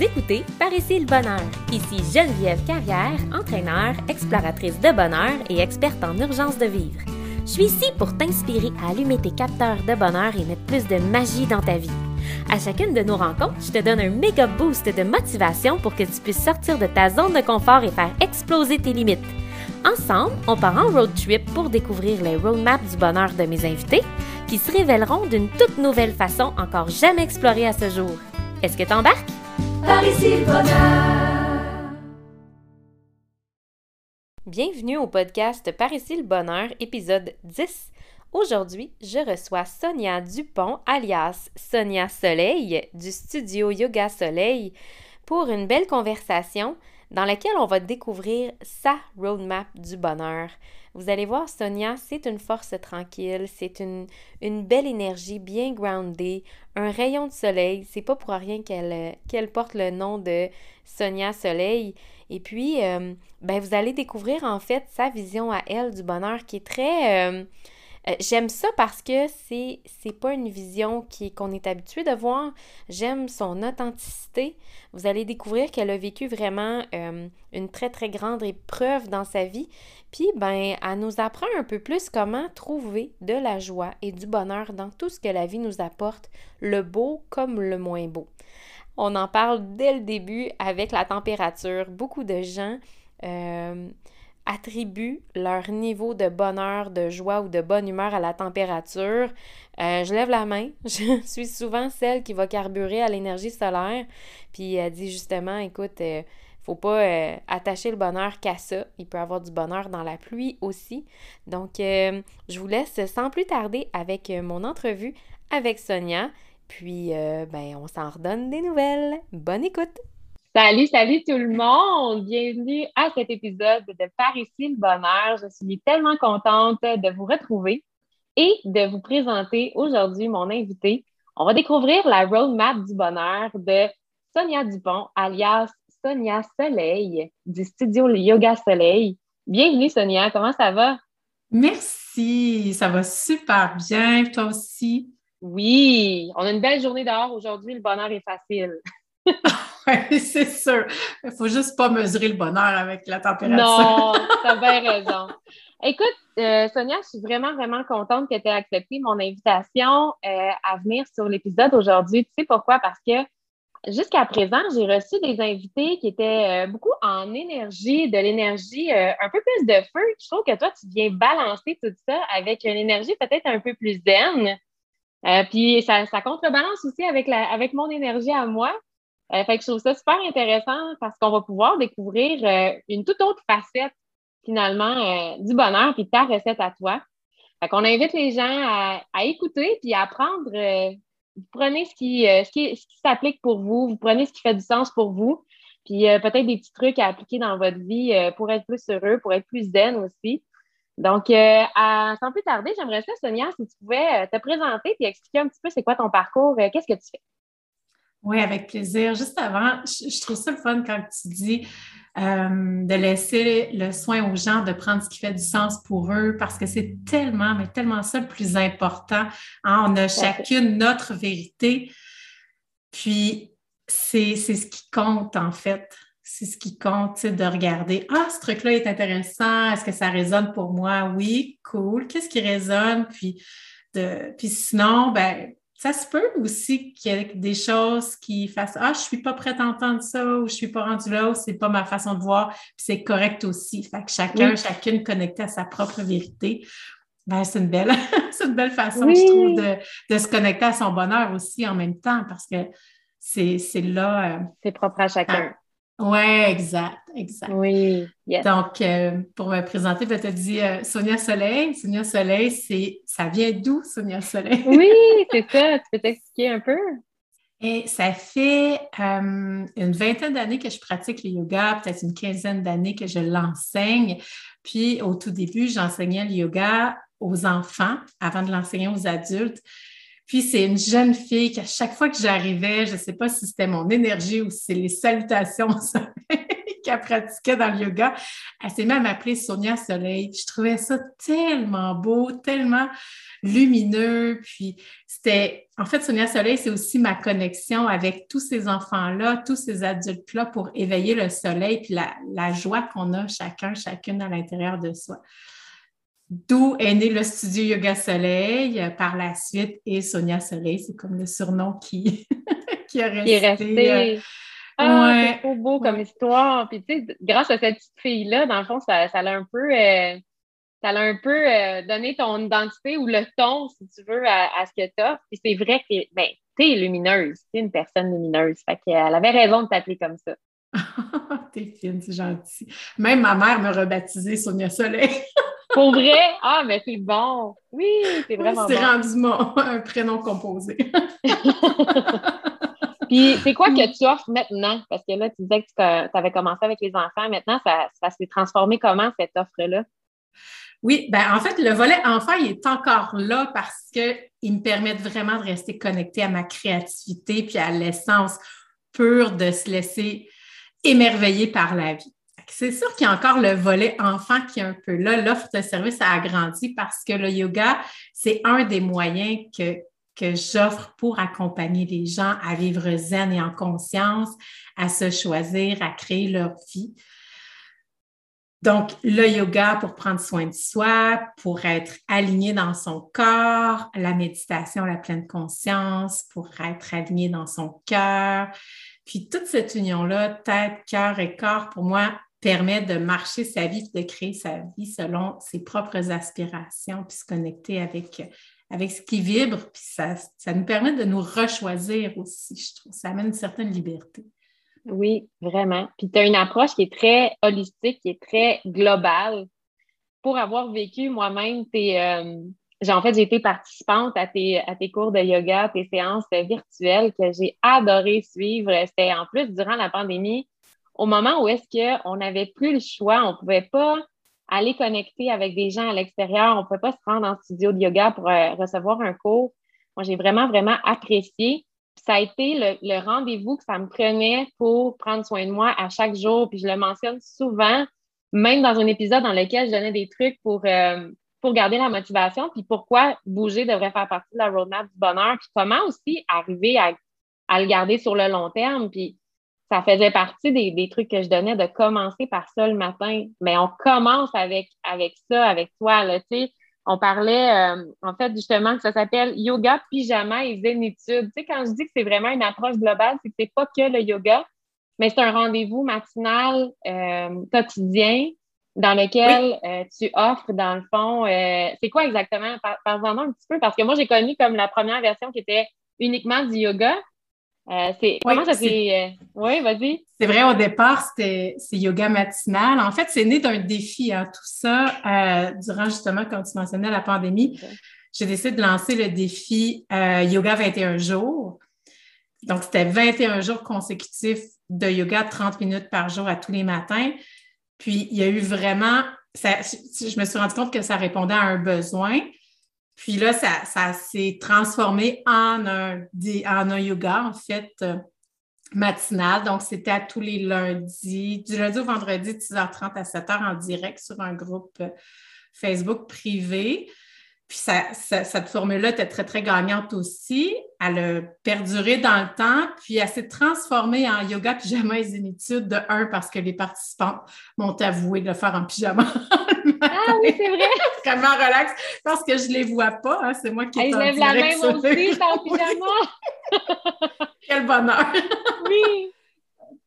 Écoutez Par ici le bonheur. Ici Geneviève Carrière, entraîneur, exploratrice de bonheur et experte en urgence de vivre. Je suis ici pour t'inspirer à allumer tes capteurs de bonheur et mettre plus de magie dans ta vie. À chacune de nos rencontres, je te donne un méga boost de motivation pour que tu puisses sortir de ta zone de confort et faire exploser tes limites. Ensemble, on part en road trip pour découvrir les roadmaps du bonheur de mes invités qui se révéleront d'une toute nouvelle façon encore jamais explorée à ce jour. Est-ce que t'embarques? Par le bonheur! Bienvenue au podcast Par ici le bonheur, épisode 10. Aujourd'hui, je reçois Sonia Dupont, alias Sonia Soleil, du studio Yoga Soleil, pour une belle conversation dans laquelle on va découvrir sa roadmap du bonheur. Vous allez voir, Sonia, c'est une force tranquille, c'est une, belle énergie bien groundée, un rayon de soleil. C'est pas pour rien qu'elle qu'elle porte le nom de Sonia Soleil. Et puis, euh, ben, vous allez découvrir en fait sa vision à elle du bonheur qui est très. Euh, euh, j'aime ça parce que c'est c'est pas une vision qui qu'on est habitué de voir. J'aime son authenticité. Vous allez découvrir qu'elle a vécu vraiment euh, une très très grande épreuve dans sa vie. Puis ben elle nous apprend un peu plus comment trouver de la joie et du bonheur dans tout ce que la vie nous apporte, le beau comme le moins beau. On en parle dès le début avec la température. Beaucoup de gens euh, attribuent leur niveau de bonheur, de joie ou de bonne humeur à la température. Euh, je lève la main. Je suis souvent celle qui va carburer à l'énergie solaire. Puis elle dit justement, écoute, euh, faut pas euh, attacher le bonheur qu'à ça. Il peut avoir du bonheur dans la pluie aussi. Donc, je vous laisse sans plus tarder avec mon entrevue avec Sonia. Puis, ben, on s'en redonne des nouvelles. Bonne écoute! Salut, salut tout le monde! Bienvenue à cet épisode de Par ici le bonheur. Je suis tellement contente de vous retrouver et de vous présenter aujourd'hui mon invité. On va découvrir la roadmap du bonheur de Sonia Dupont, alias Sonia Soleil, du studio Yoga Soleil. Bienvenue Sonia, comment ça va? Merci, ça va super bien, toi aussi? Oui, on a une belle journée dehors aujourd'hui, le bonheur est facile. oui, c'est sûr. Il ne faut juste pas mesurer le bonheur avec la température. Non, tu as bien raison. Écoute, euh, Sonia, je suis vraiment, vraiment contente que tu aies accepté mon invitation euh, à venir sur l'épisode aujourd'hui. Tu sais pourquoi? Parce que jusqu'à présent, j'ai reçu des invités qui étaient euh, beaucoup en énergie, de l'énergie un peu plus de feu. Je trouve que toi, tu viens balancer tout ça avec une énergie peut-être un peu plus zen. puis ça, ça contrebalance aussi avec, la, avec mon énergie à moi. Euh, fait que je trouve ça super intéressant parce qu'on va pouvoir découvrir euh, une toute autre facette finalement euh, du bonheur puis ta recette à toi. Fait qu'on invite les gens à, écouter puis à apprendre. vous prenez ce qui, ce qui, s'applique pour vous, vous prenez ce qui fait du sens pour vous, puis peut-être des petits trucs à appliquer dans votre vie pour être plus heureux, pour être plus zen aussi. Donc, sans plus tarder, j'aimerais ça, Sonia, si tu pouvais te présenter et expliquer un petit peu c'est quoi ton parcours, qu'est-ce que tu fais? Oui, avec plaisir. Juste avant, je, trouve ça le fun quand tu dis euh, de laisser le soin aux gens de prendre ce qui fait du sens pour eux parce que c'est tellement, mais tellement ça le plus important. Hein. On a chacune notre vérité. Puis, c'est ce qui compte en fait. C'est ce qui compte, de regarder, ah, ce truc-là est intéressant, est-ce que ça résonne pour moi? Oui, cool. Qu'est-ce qui résonne? Puis, de, puis sinon, ben, ça se peut aussi qu'il y ait des choses qui fassent Ah, je ne suis pas prête à entendre ça ou je ne suis pas rendue là ou c'est pas ma façon de voir. Puis c'est correct aussi. Fait que chacun, chacune connecté à sa propre vérité. Ben, c'est une belle, c'est une belle façon, je trouve, de, se connecter à son bonheur aussi en même temps parce que c'est, là. Euh, c'est propre à chacun. Oui, exact, exact. Oui, Donc, euh, pour me présenter, je te dis euh, Sonia Soleil. Sonia Soleil, c'est ça vient d'où, Sonia Soleil? oui, c'est ça. Tu peux t'expliquer un peu? Et ça fait euh, une vingtaine d'années que je pratique le yoga, peut-être une quinzaine d'années que je l'enseigne. Puis, au tout début, j'enseignais le yoga aux enfants avant de l'enseigner aux adultes. Puis c'est une jeune fille qu'à chaque fois que j'arrivais, je ne sais pas si c'était mon énergie ou si c'est les salutations qu'elle pratiquait dans le yoga. Elle s'est même appelée Sonia Soleil. Je trouvais ça tellement beau, tellement lumineux. Puis c'était, en fait, Sonia Soleil, c'est aussi ma connexion avec tous ces enfants-là, tous ces adultes-là pour éveiller le soleil, puis la, la joie qu'on a chacun, chacune à l'intérieur de soi. D'où est né le studio Yoga Soleil euh, par la suite et Sonia Soleil, c'est comme le surnom qui, qui a resté. Qui est resté. Euh, ah, c'est trop beau comme histoire. Puis, tu sais, grâce à cette petite fille-là, dans le fond, ça, ça l'a un peu, euh, ça l'a un peu donné ton identité ou le ton, si tu veux, à, ce que tu as. Puis, c'est vrai que ben, tu es lumineuse, tu es une personne lumineuse. Fait qu'elle avait raison de t'appeler comme ça. T'es fine, c'est gentil. Même ma mère me rebaptisé Sonia Soleil. Pour vrai? Ah, mais c'est bon. Oui, c'est vraiment bon. C'est rendu mon, un prénom composé. Puis, c'est quoi que tu offres maintenant? Parce que là, tu disais que tu avais commencé avec les enfants. Maintenant, ça, s'est transformé comment, cette offre-là? Oui, ben en fait, le volet enfant, il est encore là parce qu'il me permet vraiment de rester connecté à ma créativité puis à l'essence pure de se laisser émerveiller par la vie. C'est sûr qu'il y a encore le volet enfant qui est un peu là. L'offre de service a agrandi parce que le yoga, c'est un des moyens que, que j'offre pour accompagner les gens à vivre zen et en conscience, à se choisir, à créer leur vie. Donc, le yoga pour prendre soin de soi, pour être aligné dans son corps, la méditation, la pleine conscience, pour être aligné dans son cœur. Puis toute cette union-là, tête, cœur et corps, pour moi, permet de marcher sa vie, de créer sa vie selon ses propres aspirations, puis se connecter avec, avec ce qui vibre, puis ça, ça nous permet de nous rechoisir aussi, je trouve. Ça amène une certaine liberté. Oui, vraiment. Puis tu as une approche qui est très holistique, qui est très globale. Pour avoir vécu moi-même tes. Euh, en fait, j'ai été participante à tes, à tes cours de yoga, tes séances virtuelles que j'ai adoré suivre. C'était en plus durant la pandémie au moment où est-ce qu'on n'avait plus le choix, on ne pouvait pas aller connecter avec des gens à l'extérieur, on ne pouvait pas se rendre en studio de yoga pour euh, recevoir un cours. Moi, j'ai vraiment, vraiment apprécié. ça a été le, rendez-vous que ça me prenait pour prendre soin de moi à chaque jour. Puis je le mentionne souvent, même dans un épisode dans lequel je donnais des trucs pour, euh, pour garder la motivation, puis pourquoi bouger devrait faire partie de la roadmap du bonheur, puis comment aussi arriver à, le garder sur le long terme. Puis ça faisait partie des, trucs que je donnais de commencer par ça le matin. Mais on commence avec, ça, avec toi. Là, on parlait, euh, en fait, justement, que ça s'appelle yoga, pyjama et zénitude. Tu sais, quand je dis que c'est vraiment une approche globale, c'est que c'est pas que le yoga, mais c'est un rendez-vous matinal euh, quotidien dans lequel euh, tu offres, dans le fond, c'est quoi exactement? Parle-en un petit peu, parce que moi, j'ai connu comme la première version qui était uniquement du yoga, euh, c'est, comment ça s'est. Euh, oui, vas-y. C'est vrai, au départ, c'était c'est yoga matinal. En fait, c'est né d'un défi, hein, tout ça, euh, durant justement, quand tu mentionnais la pandémie. J'ai décidé de lancer le défi Yoga 21 jours. Donc, c'était 21 jours consécutifs de yoga, 30 minutes par jour à tous les matins. Puis, il y a eu vraiment. Je me suis rendu compte que ça répondait à un besoin. Puis là, ça, s'est transformé en un, yoga, en fait, euh, matinal. Donc, c'était à tous les lundis, du lundi au vendredi, 6h30 à 7h en direct sur un groupe euh, Facebook privé. Puis cette formule-là était très, très gagnante aussi. Elle a perduré dans le temps, puis elle s'est transformée en yoga pyjama et zénitude de un parce que les participants m'ont avoué de le faire en pyjama. ah oui, c'est vrai. Vraiment relax parce que je ne les vois pas. Hein. C'est moi qui ai en la main aussi, en pyjama. Quel bonheur. oui.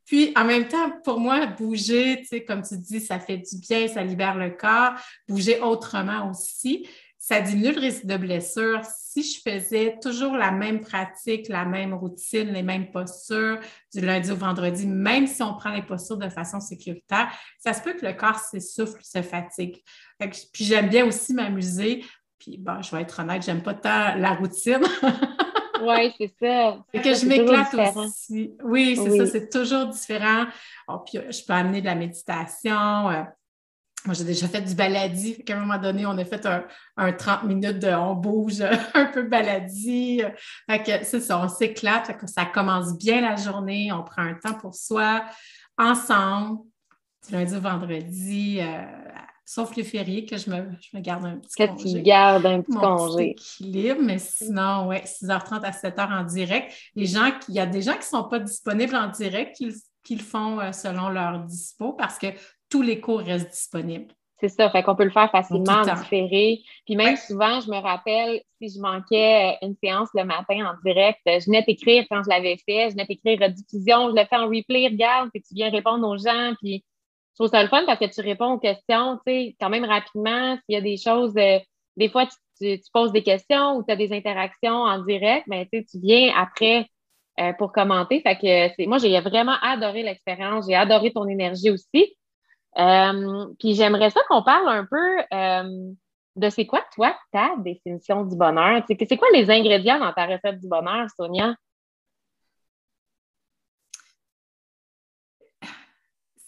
Puis, en même temps, pour moi, bouger, tu sais, comme tu dis, ça fait du bien, ça libère le corps. Bouger autrement aussi ça diminue le risque de blessure. Si je faisais toujours la même pratique, la même routine, les mêmes postures du lundi au vendredi, même si on prend les postures de façon sécuritaire, ça se peut que le corps s'essouffle, se fatigue. puis j'aime bien aussi m'amuser. Puis bon, je vais être honnête, j'aime pas tant la routine. oui, c'est ça. C'est que je m'éclate aussi. Oui, c'est ça, c'est toujours différent. Oh, puis je peux amener de la méditation. Euh, moi, j'ai déjà fait du baladi. À un moment donné, on a fait un, 30 minutes de on bouge un peu baladi. Fait que c'est ça, on s'éclate. Ça commence bien la journée. On prend un temps pour soi, ensemble. du lundi au vendredi, euh, sauf les fériés que je me, je me garde un petit que congé. tu gardes un petit Mon congé. petit équilibre, mais sinon, ouais, 6h30 à 7h en direct. Les gens qui- il y a des gens qui ne sont pas disponibles en direct qui, le- qui le font euh, selon leur dispo parce que tous les cours restent disponibles. C'est ça, fait qu'on peut le faire facilement le en différé. Puis même Ouais. souvent, je me rappelle, si je manquais euh, une séance le matin en direct, euh, je venais t'écrire quand je l'avais fait, je venais t'écrire rediffusion, je le fais en replay, regarde, puis tu viens répondre aux gens, puis je trouve ça le fun parce que tu réponds aux questions, tu sais, quand même rapidement, s'il y a des choses, euh, des fois, tu, tu- tu poses des questions ou tu as des interactions en direct, mais tu sais, tu viens après euh, pour commenter. Fait que c'est, moi, j'ai vraiment adoré l'expérience, j'ai adoré ton énergie aussi. Euh, puis j'aimerais ça qu'on parle un peu euh, de c'est quoi, toi, ta définition du bonheur? C'est quoi les ingrédients dans ta recette du bonheur, Sonia?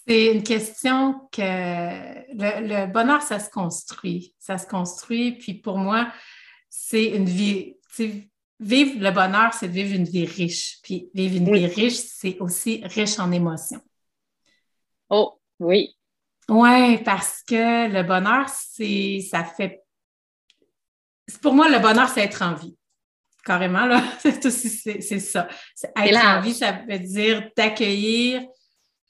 C'est une question que le, le bonheur, ça se construit. Ça se construit. Puis pour moi, c'est une vie. Vivre le bonheur, c'est de vivre une vie riche. Puis vivre une Oui. vie riche, c'est aussi riche en émotions. Oh, oui. Oui, parce que le bonheur, c'est ça fait. Pour moi, le bonheur, c'est être en vie. Carrément, là. C'est ça. Être en vie, ça veut dire d'accueillir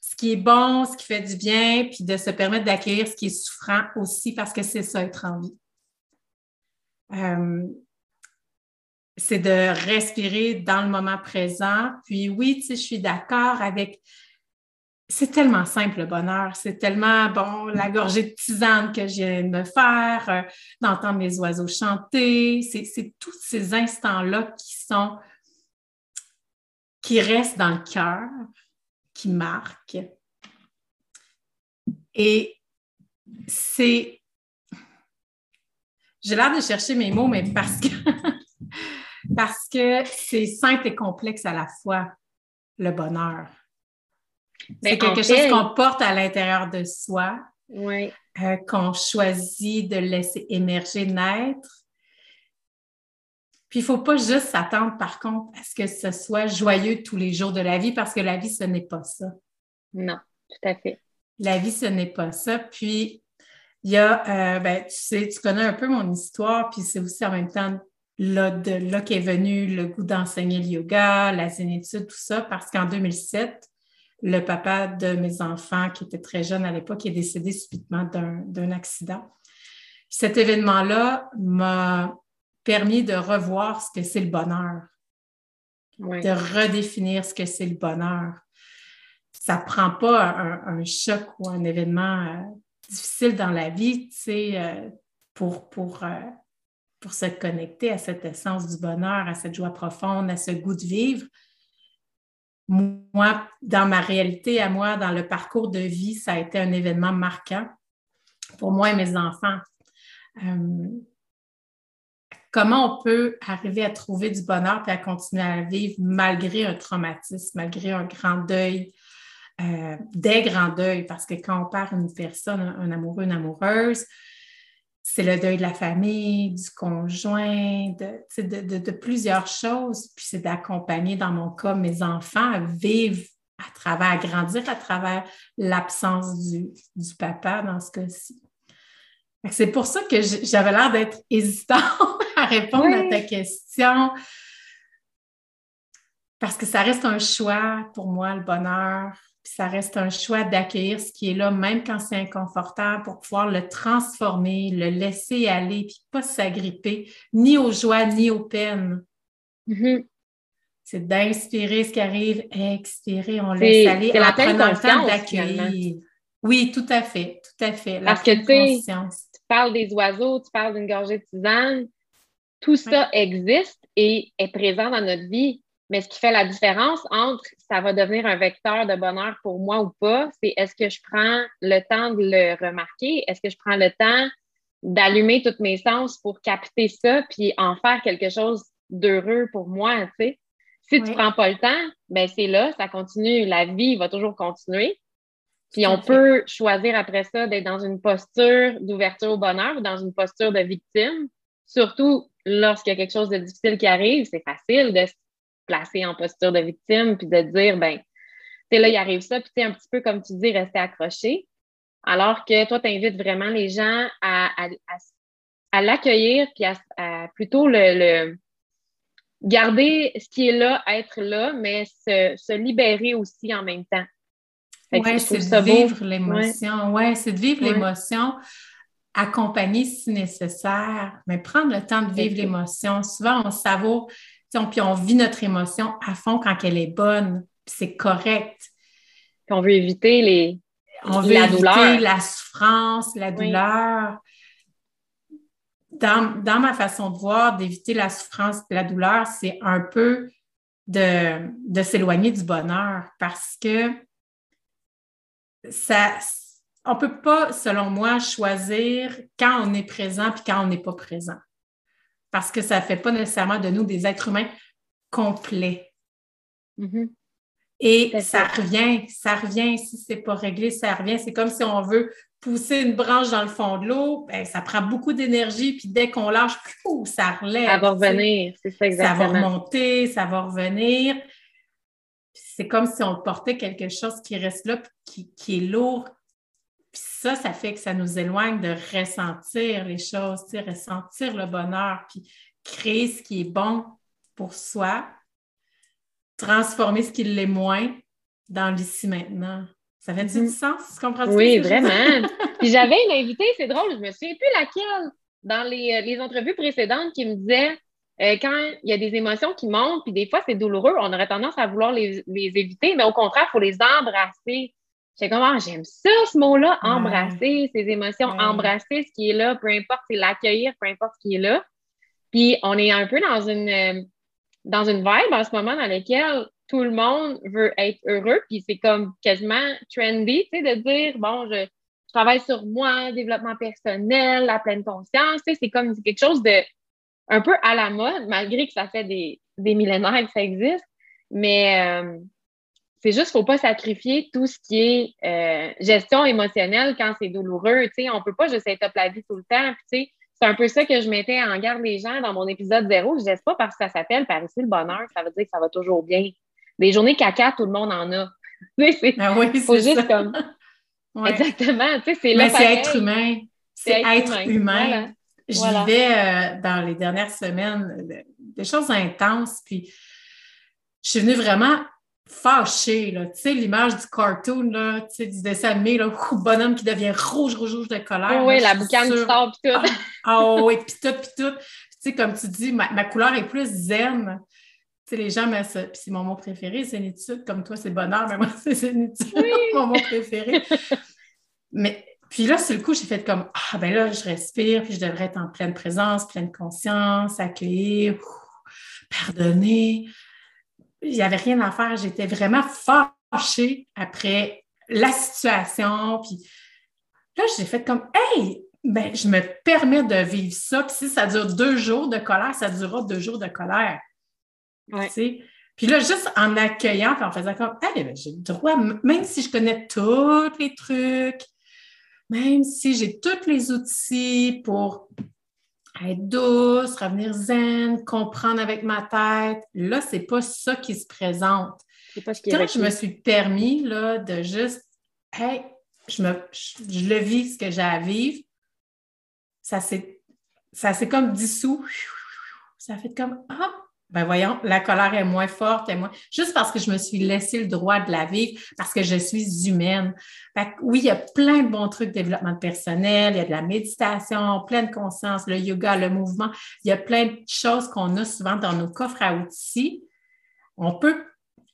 ce qui est bon, ce qui fait du bien, puis de se permettre d'accueillir ce qui est souffrant aussi, parce que c'est ça, être en vie. Euh, c'est de respirer dans le moment présent. Puis oui, tu sais, je suis d'accord avec c'est tellement simple le bonheur. C'est tellement, bon, la gorgée de tisane que je viens de me faire, euh, d'entendre mes oiseaux chanter. C'est tous ces instants-là qui sont, qui restent dans le cœur, qui marquent. Et c'est, j'ai l'air de chercher mes mots, mais parce que, parce que c'est simple et complexe à la fois, le bonheur. Mais C'est quelque chose fait- qu'on porte à l'intérieur de soi, Oui. euh, qu'on choisit de laisser émerger, naître. Puis il ne faut pas juste s'attendre, par contre, à ce que ce soit joyeux tous les jours de la vie, parce que la vie, ce n'est pas ça. Non, tout à fait. La vie, ce n'est pas ça. Puis, il y a, euh, ben, tu sais, tu connais un peu mon histoire, puis c'est aussi en même temps là, de là qu'est venu le goût d'enseigner le yoga, la zénitude, tout ça, parce qu'en 2007, le papa de mes enfants, qui était très jeune à l'époque, est décédé subitement d'un accident. Cet événement-là m'a permis de revoir ce que c'est le bonheur Oui. de redéfinir ce que c'est le bonheur. Ça ne prend pas un, un choc ou un événement euh, difficile dans la vie, tu sais, euh, pour, pour, euh, pour se connecter à cette essence du bonheur, à cette joie profonde, à ce goût de vivre. Moi, dans ma réalité, à moi, dans le parcours de vie, ça a été un événement marquant pour moi et mes enfants. Euh, comment on peut arriver à trouver du bonheur et à continuer à vivre malgré un traumatisme, malgré un grand deuil, euh, des grands deuils, parce que quand on perd une personne, un, un amoureux, une amoureuse, c'est le deuil de la famille, du conjoint, de, tu sais, de, de- de plusieurs choses. Puis c'est d'accompagner, dans mon cas, mes enfants à vivre à travers, à grandir à travers l'absence du, du papa dans ce cas-ci. C'est pour ça que j'avais l'air d'être hésitant à répondre Oui. à ta question. Parce que ça reste un choix pour moi, le bonheur. Puis ça reste un choix d'accueillir ce qui est là, même quand c'est inconfortable, pour pouvoir le transformer, le laisser aller, puis pas s'agripper ni aux joies ni aux peines. Mhm. C'est d'inspirer ce qui arrive, expirer, on laisse aller c'est la pleine prenant le temps conscience, d'accueillir. Oui, tout à fait, tout à fait. La Parce que, conscience. Tu parles des oiseaux, tu parles d'une gorgée de tisane. Tout ça existe et est présent dans notre vie. Mais ce qui fait la différence entre ça va devenir un vecteur de bonheur pour moi ou pas, c'est est-ce que je prends le temps de le remarquer? Est-ce que je prends le temps d'allumer tous mes sens pour capter ça puis en faire quelque chose d'heureux pour moi, tu sais? Si tu Oui. prends pas le temps, ben c'est là, ça continue, la vie va toujours continuer. Puis on peut choisir après ça d'être dans une posture d'ouverture au bonheur ou dans une posture de victime. Surtout lorsqu'il y a quelque chose de difficile qui arrive, c'est facile de se placer en posture de victime puis de dire, ben, tu sais, là, il arrive ça, puis tu sais, un petit peu comme tu dis, rester accroché. Alors que toi, tu invites vraiment les gens à, à, l'accueillir, puis à, plutôt le, garder ce qui est là, être là, mais se, libérer aussi en même temps. Oui, c'est de vivre l'émotion. Oui, c'est de vivre l'émotion, accompagner si nécessaire, mais prendre le temps de vivre l'émotion. Souvent, on savoure, puis on vit notre émotion à fond quand elle est bonne, puis c'est correct. Puis on veut éviter les, on veut la éviter la souffrance, la douleur. Dans, ma façon de voir, d'éviter la souffrance et la douleur, c'est un peu de, de s'éloigner du bonheur parce que ça, on ne peut pas, selon moi, choisir quand on est présent et quand on n'est pas présent. Parce que ça ne fait pas nécessairement de nous des êtres humains complets. Mm-hmm. Et ça revient, ça revient. Si ce n'est pas réglé, ça revient. C'est comme si on veut pousser une branche dans le fond de l'eau, ben, ça prend beaucoup d'énergie, puis dès qu'on lâche, ça relève. Ça va revenir, c'est ça exactement. Ça va remonter, ça va revenir. C'est comme si on portait quelque chose qui reste là, qui, qui est lourd. Ça, ça fait que ça nous éloigne de ressentir les choses, ressentir le bonheur, puis créer ce qui est bon pour soi, transformer ce qui l'est moins dans l'ici maintenant. Ça fait du mm-hmm. sens? Tu comprends Oui, vraiment. Puis j'avais une invitée, c'est drôle, je me souviens plus laquelle, dans les, euh, les entrevues précédentes, qui me disait euh, quand il y a des émotions qui montent, puis des fois c'est douloureux, on aurait tendance à vouloir les, les éviter, mais au contraire, il faut les embrasser. J'ai comme, ah, j'aime ça, ce mot-là, embrasser ces émotions, embrasser ce qui est là, peu importe, c'est l'accueillir, peu importe ce qui est là. Puis on est un peu dans une, euh, dans une vibe en ce moment dans laquelle tout le monde veut être heureux, puis c'est comme quasiment trendy, tu sais, de dire, bon, je, travaille sur moi, développement personnel, la pleine conscience, tu sais, c'est comme quelque chose de un peu à la mode, malgré que ça fait des, des millénaires que ça existe, mais euh, c'est juste qu'il ne faut pas sacrifier tout ce qui est euh, gestion émotionnelle quand c'est douloureux, tu sais, on peut pas juste être up la vie tout le temps, tu sais, c'est un peu ça que je mettais en garde les gens dans mon épisode zéro. Je ne pas parce que ça s'appelle par ici le bonheur, ça veut dire que ça va toujours bien. Des journées caca, tout le monde en a. c'est ah oui, juste comme. Exactement. c'est Mais c'est être humain. C'est être, humain. Je vivais euh, dans les dernières semaines des choses intenses, puis je suis venue vraiment fâché, là. Tu sais, l'image du cartoon, là, tu sais, du dessin animé, là, bonhomme qui devient rouge, rouge, rouge de colère. oui, la boucane qui sort, puis tout. Ah, ah oui, puis tout, puis tout. Tu sais, comme tu dis, ma, couleur est plus zen. Tu sais, les gens, puis c'est mon mot préféré, c'est étude. Comme toi, c'est bonheur, mais moi, c'est zénitude, oui. mon mot préféré. mais puis là, sur le coup, j'ai fait comme, ah, ben là, je respire, puis je devrais être en pleine présence, pleine conscience, accueillir, pardonner, il n'y avait rien à faire. J'étais vraiment fâchée après la situation. Puis là, j'ai fait comme Hey, ben, je me permets de vivre ça. Puis si ça dure deux jours de colère, ça durera deux jours de colère. Puis là, juste en accueillant, puis en faisant comme Hey, ben, j'ai le droit, même si je connais tous les trucs, même si j'ai tous les outils pour être douce, revenir zen, comprendre avec ma tête. Là, c'est pas ça qui se présente. Pas ce qui Quand je me suis permis là, de juste, hey, je, me, je, le vis, ce que j'ai à vivre, ça s'est comme dissous. Ça fait comme, ah, ben voyons, la colère est moins forte, et moins. Juste parce que je me suis laissé le droit de la vivre, parce que je suis humaine. oui, il y a plein de bons trucs de développement personnel, il y a de la méditation, pleine conscience, le yoga, le mouvement. Il y a plein de choses qu'on a souvent dans nos coffres à outils. On peut,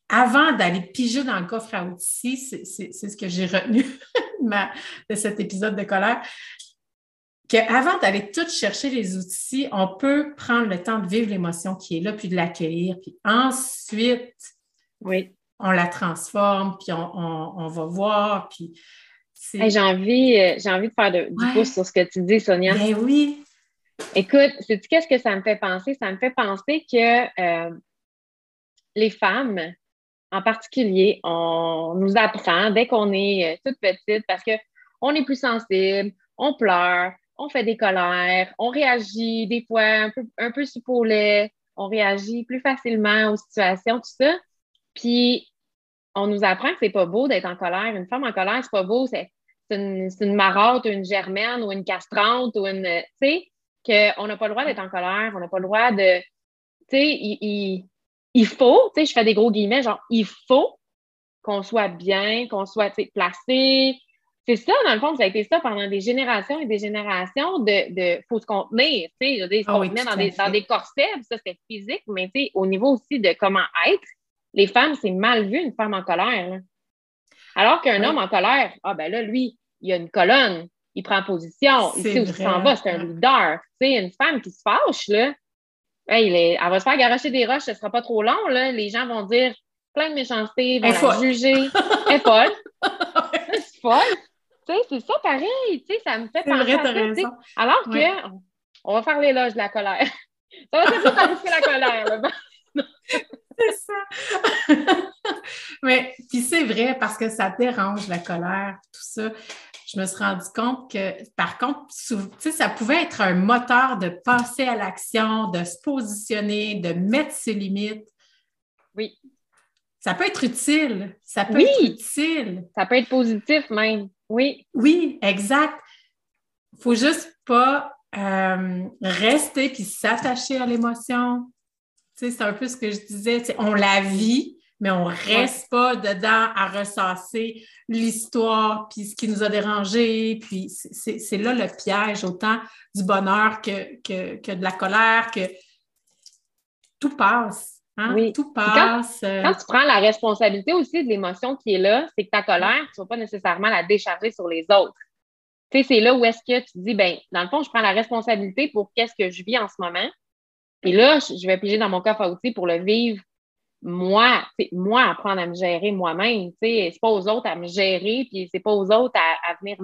avant d'aller piger dans le coffre à outils, c'est ce que j'ai retenu de cet épisode de colère, qu'avant d'aller tout chercher les outils, on peut prendre le temps de vivre l'émotion qui est là, puis de l'accueillir, puis ensuite, oui. on la transforme, puis on, va voir, puis j'ai envie, euh, j'ai envie de faire du pouce sur ce que tu dis, Sonia. Ben oui. Écoute, sais-tu qu'est-ce que ça me fait penser? Ça me fait penser que euh, les femmes, en particulier, on nous apprend dès qu'on est euh, toute petite parce qu'on est plus sensible, on pleure, on fait des colères, on réagit des fois un peu, un peu on réagit plus facilement aux situations, tout ça. Puis, on nous apprend que c'est pas beau d'être en colère. Une femme en colère, c'est pas beau, c'est une, une marotte ou une germaine ou une castrante ou une. Tu sais, qu'on n'a pas le droit d'être en colère, on n'a pas le droit de. Tu sais, il, il, faut, tu sais, je fais des gros guillemets, genre, il faut qu'on soit bien, qu'on soit placé. C'est ça, dans le fond, ça a été ça pendant des générations et des générations de, de faut se contenir, tu sais, se oh dans des, dans des corsets, ça c'est physique, mais tu sais, au niveau aussi de comment être, les femmes, c'est mal vu une femme en colère. Alors qu'un homme en colère, ah ben là, lui, il a une colonne, il prend position, il sait où il s'en va, c'est un leader. Tu sais, une femme qui se fâche, là, elle, va se faire garocher des roches, ce ne sera pas trop long, là. Les gens vont dire plein de méchanceté, vont la juger. Elle est folle. c'est folle. Tu sais, c'est ça pareil, tu sais, ça me fait penser à ça. Alors que, on va faire l'éloge de la colère. Ça va peut-être la colère, c'est ça. Mais puis c'est vrai parce que ça dérange la colère, tout ça. Je me suis rendu compte que, par contre, ça pouvait être un moteur de passer à l'action, de se positionner, de mettre ses limites. Oui. Ça peut être utile. Ça peut être utile. Ça peut être positif même. Oui. Oui, exact. Il ne faut juste pas euh, rester puis s'attacher à l'émotion c'est un peu ce que je disais. On la vit, mais on ne reste pas dedans à ressasser l'histoire, puis ce qui nous a dérangé. Puis c'est là le piège, autant du bonheur que, que, de la colère, que tout passe. Hein? Tout passe. Euh. Quand, tu prends la responsabilité aussi de l'émotion qui est là, c'est que ta colère, tu ne vas pas nécessairement la décharger sur les autres. Tu sais, c'est là où est-ce que tu dis, ben, dans le fond, je prends la responsabilité pour qu'est-ce que je vis en ce moment. Et là, je vais piger dans mon coffre à outils pour le vivre moi, moi, apprendre à me gérer moi-même. C'est pas aux autres à me gérer, puis c'est pas aux autres à, venir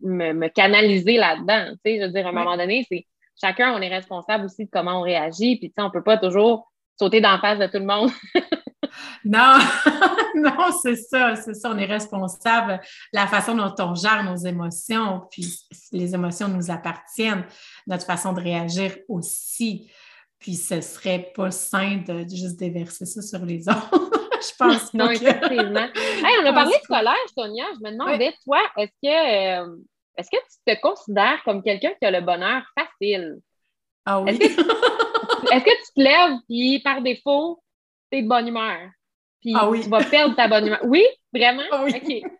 me, canaliser là-dedans. Je veux dire, à un moment donné, c'est chacun, on est responsable aussi de comment on réagit, puis on peut pas toujours sauter d'en face de tout le monde. non, non, c'est ça, c'est ça. On est responsable la façon dont on gère nos émotions, puis les émotions nous appartiennent, notre façon de réagir aussi. Puis ce serait pas sain de juste déverser ça sur les autres. je pense non, effectivement. on a parlé de colère, Sonia. Je me demandais, toi, est-ce que, euh, est-ce que tu te considères comme quelqu'un qui a le bonheur facile? Ah oui. Est-ce que, tu te lèves puis par défaut, tu es de bonne humeur? Puis ah oui. tu vas perdre ta bonne humeur. Oui, vraiment? Ah oui. OK.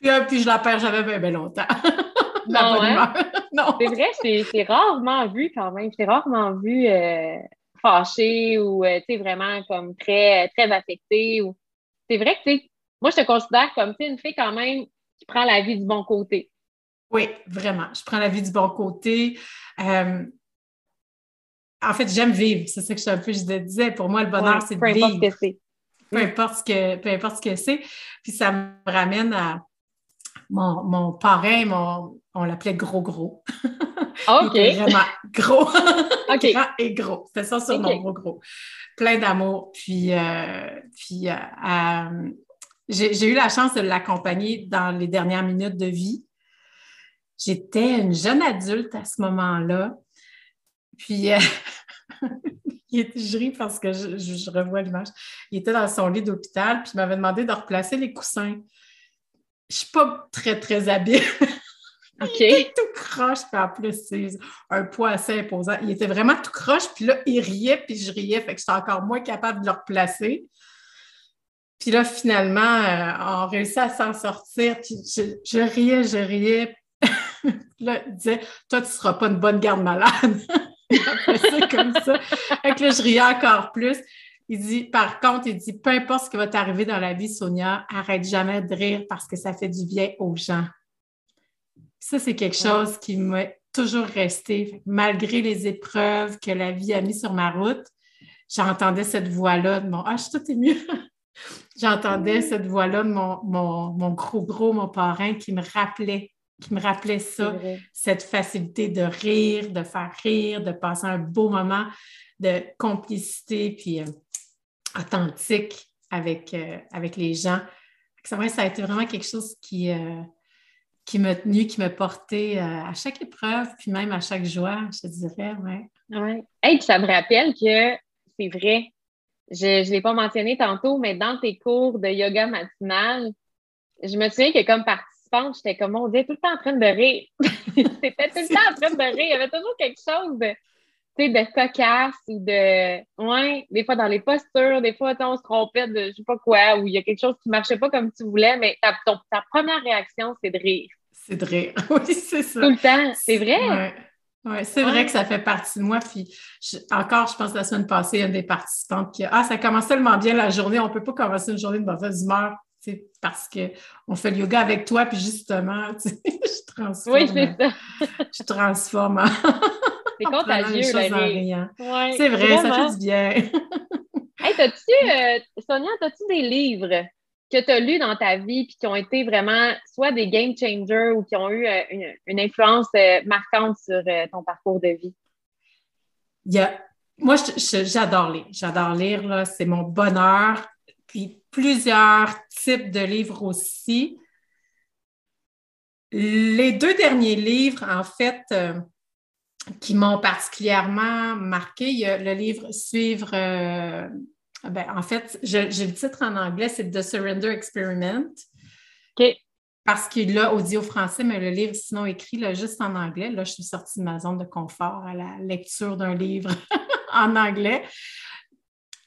puis, euh, puis je la perds jamais bien, longtemps. Hein? non, C'est vrai, c'est rarement vu quand même. C'est rarement vu euh, fâché ou euh, vraiment comme très, très affecté. Ou... C'est vrai que moi, je te considère comme une fille quand même qui prend la vie du bon côté. Oui, vraiment. Je prends la vie du bon côté. Euh, en fait, j'aime vivre. C'est ça que je, un peu, je disais. Pour moi, le bonheur, c'est de vivre. Peu importe ce que c'est. Peu importe ce que, peu importe ce que c'est. Puis ça me ramène à mon, mon parrain, mon, on l'appelait Gros Gros. OK. vraiment gros. OK. Grand et gros. C'était ça sur mon Gros Gros. Plein d'amour. Puis, euh, puis euh, euh, j'ai eu la chance de l'accompagner dans les dernières minutes de vie. J'étais une jeune adulte à ce moment-là. Puis, il était, je parce que je, je revois l'image. Il était dans son lit d'hôpital, puis il m'avait demandé de replacer les coussins. Je ne suis pas très, très habile il était tout croche, puis en plus, c'est un poids assez imposant. Il était vraiment tout croche, puis là, il riait, puis je riais, fait que j'étais encore moins capable de le replacer. Puis là, finalement, euh, on réussit à s'en sortir, puis je, riais, je riais. là, il disait Toi, tu ne seras pas une bonne garde malade. comme ça. Fait que là, je riais encore plus. Il dit, par contre, il dit, peu importe ce qui va t'arriver dans la vie, Sonia, arrête jamais de rire parce que ça fait du bien aux gens. Ça, c'est quelque chose qui m'a toujours resté. Malgré les épreuves que la vie a mis sur ma route, j'entendais cette voix-là de mon Ah, je suis tout émue. j'entendais cette voix-là de mon, mon, gros gros, mon parrain qui me rappelait, qui me rappelait ça, cette facilité de rire, de faire rire, de passer un beau moment de complicité puis euh, authentique avec, euh, avec les gens. Ça, ça a été vraiment quelque chose qui, euh, qui m'a tenu, qui m'a porté à chaque épreuve, puis même à chaque joie, je dirais, ouais. Ouais. Hey, ça me rappelle que c'est vrai. Je ne l'ai pas mentionné tantôt, mais dans tes cours de yoga matinal, je me souviens que comme j'étais comme, on disait tout le temps en train de rire. C'était tout le temps en train de rire. Il y avait toujours quelque chose de, de cocasse ou de. Ouais, des fois dans les postures, des fois on se trompait de je sais pas quoi, ou il y a quelque chose qui marchait pas comme tu voulais, mais ta, ta première réaction, c'est de rire. C'est de rire. oui, c'est ça. Tout le temps. C'est vrai? Oui, c'est vrai que ça fait partie de moi. Puis encore, je pense la semaine passée, il y a des participantes qui Ah, ça commence tellement bien la journée, on ne peut pas commencer une journée de mauvaise humeur parce qu'on fait le yoga avec toi, puis justement, je transforme. Oui, c'est ça. je transforme. C'est contagieux, ouais, C'est vrai, ça fait du bien. hey, t'as-tu, euh, Sonia, as-tu des livres que tu as lus dans ta vie puis qui ont été vraiment soit des game changers ou qui ont eu euh, une, influence euh, marquante sur ton parcours de vie? Il y a, moi, j'adore lire. J'adore lire, c'est mon bonheur. Puis plusieurs types de livres aussi. Les deux derniers livres, en fait, qui m'ont particulièrement marqué. Il y a le livre Suivre. Euh, ben, en fait, j'ai le titre en anglais, c'est The Surrender Experiment. OK. Parce qu'il a audio français, mais le livre, sinon écrit là, juste en anglais. Là, je suis sortie de ma zone de confort à la lecture d'un livre en anglais.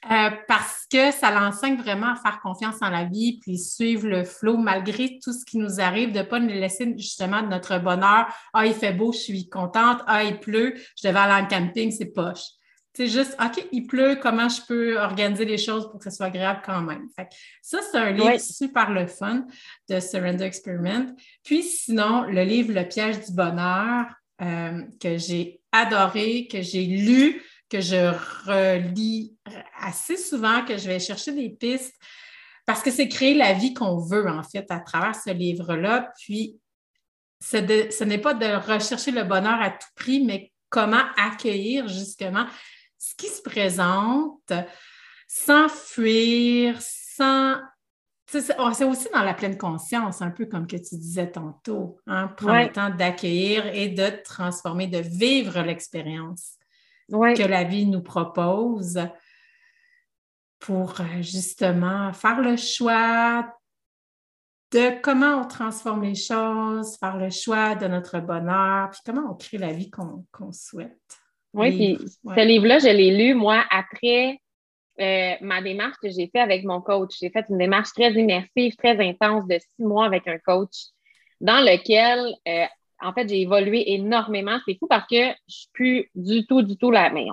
Euh, parce que ça l'enseigne vraiment à faire confiance en la vie, puis suivre le flot malgré tout ce qui nous arrive, de ne pas nous laisser justement de notre bonheur. Ah, il fait beau, je suis contente. Ah, il pleut, je devais aller en camping, c'est poche. C'est juste, OK, il pleut, comment je peux organiser les choses pour que ce soit agréable quand même? ça, c'est un livre super le fun de Surrender Experiment. Puis sinon, le livre Le piège du bonheur, euh, que j'ai adoré, que j'ai lu, que je relis assez souvent, que je vais chercher des pistes, parce que c'est créer la vie qu'on veut, en fait, à travers ce livre-là. Puis, ce n'est pas de rechercher le bonheur à tout prix, mais comment accueillir justement ce qui se présente sans fuir, sans... Oh, c'est aussi dans la pleine conscience, un peu comme que tu disais tantôt, hein? prendre le temps d'accueillir et de transformer, de vivre l'expérience que la vie nous propose pour euh, justement faire le choix de comment on transforme les choses, faire le choix de notre bonheur, puis comment on crée la vie qu'on souhaite. Oui, puis ce livre-là, je l'ai lu, moi, après euh, ma démarche que j'ai faite avec mon coach. J'ai fait une démarche très immersive, très intense de six mois avec un coach, dans lequel, euh, en fait, j'ai évolué énormément. C'est fou parce que je suis plus du tout, du tout la même.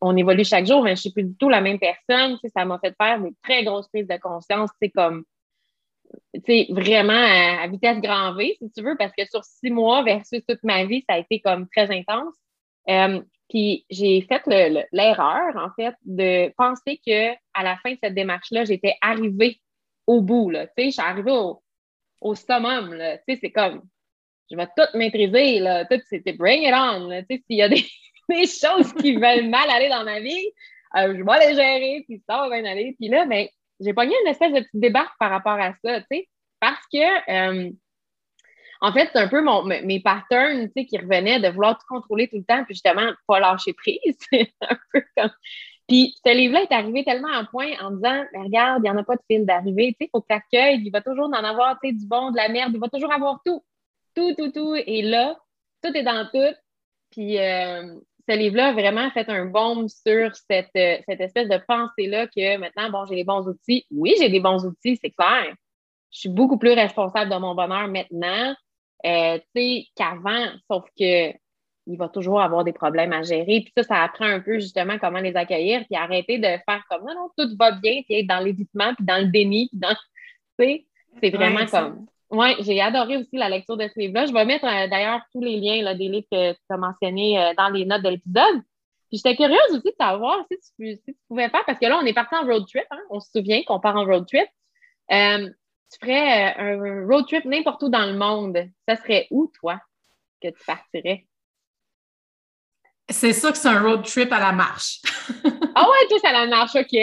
On, évolue, chaque jour, mais je suis plus du tout la même personne. ça m'a fait faire des très grosses prises de conscience. C'est comme, tu vraiment à, vitesse grand V, si tu veux, parce que sur six mois versus toute ma vie, ça a été comme très intense. Euh, puis j'ai fait l'erreur, en fait, de penser que à la fin de cette démarche-là, j'étais arrivée au bout. Tu sais, je suis arrivée au, summum. Tu sais, c'est comme je vais tout maîtriser. Tout, c'était bring it on. S'il y a des, choses qui veulent mal aller dans ma vie, euh, je vais les gérer, puis ça va bien aller. Puis là, ben, j'ai pogné une espèce de petite débarque par rapport à ça, tu sais, parce que, euh, en fait, c'est un peu mon, mes patterns, tu sais, qui revenaient de vouloir tout contrôler tout le temps, puis justement, pas lâcher prise. un peu comme... Puis ce livre-là est arrivé tellement à un point en disant ben, regarde, il n'y en a pas de fil d'arrivée, tu sais, il faut que tu accueilles, il va toujours en avoir tu sais, du bon, de la merde, il va toujours avoir tout tout, tout, tout est là. Tout est dans tout. Puis euh, ce livre-là a vraiment fait un bombe sur cette, euh, cette espèce de pensée-là que maintenant, bon, j'ai les bons outils. Oui, j'ai des bons outils, c'est clair. Je suis beaucoup plus responsable de mon bonheur maintenant, euh, tu sais, qu'avant, sauf que il va toujours avoir des problèmes à gérer. Puis ça, ça apprend un peu justement comment les accueillir, puis arrêter de faire comme non, non, tout va bien, puis être dans l'évitement, puis dans le déni, puis dans. Tu sais, c'est vraiment comme. Oui, j'ai adoré aussi la lecture de ce livre-là. Je vais mettre euh, d'ailleurs tous les liens là, des livres que tu as mentionnés euh, dans les notes de l'épisode. Puis j'étais curieuse aussi de savoir si tu, pouvais faire, parce que là, on est parti en road trip. Hein. On se souvient qu'on part en road trip. Euh, tu ferais un road trip n'importe où dans le monde. Ça serait où, toi, que tu partirais? C'est sûr que c'est un road trip à la marche. ah ouais, c'est à la marche, OK.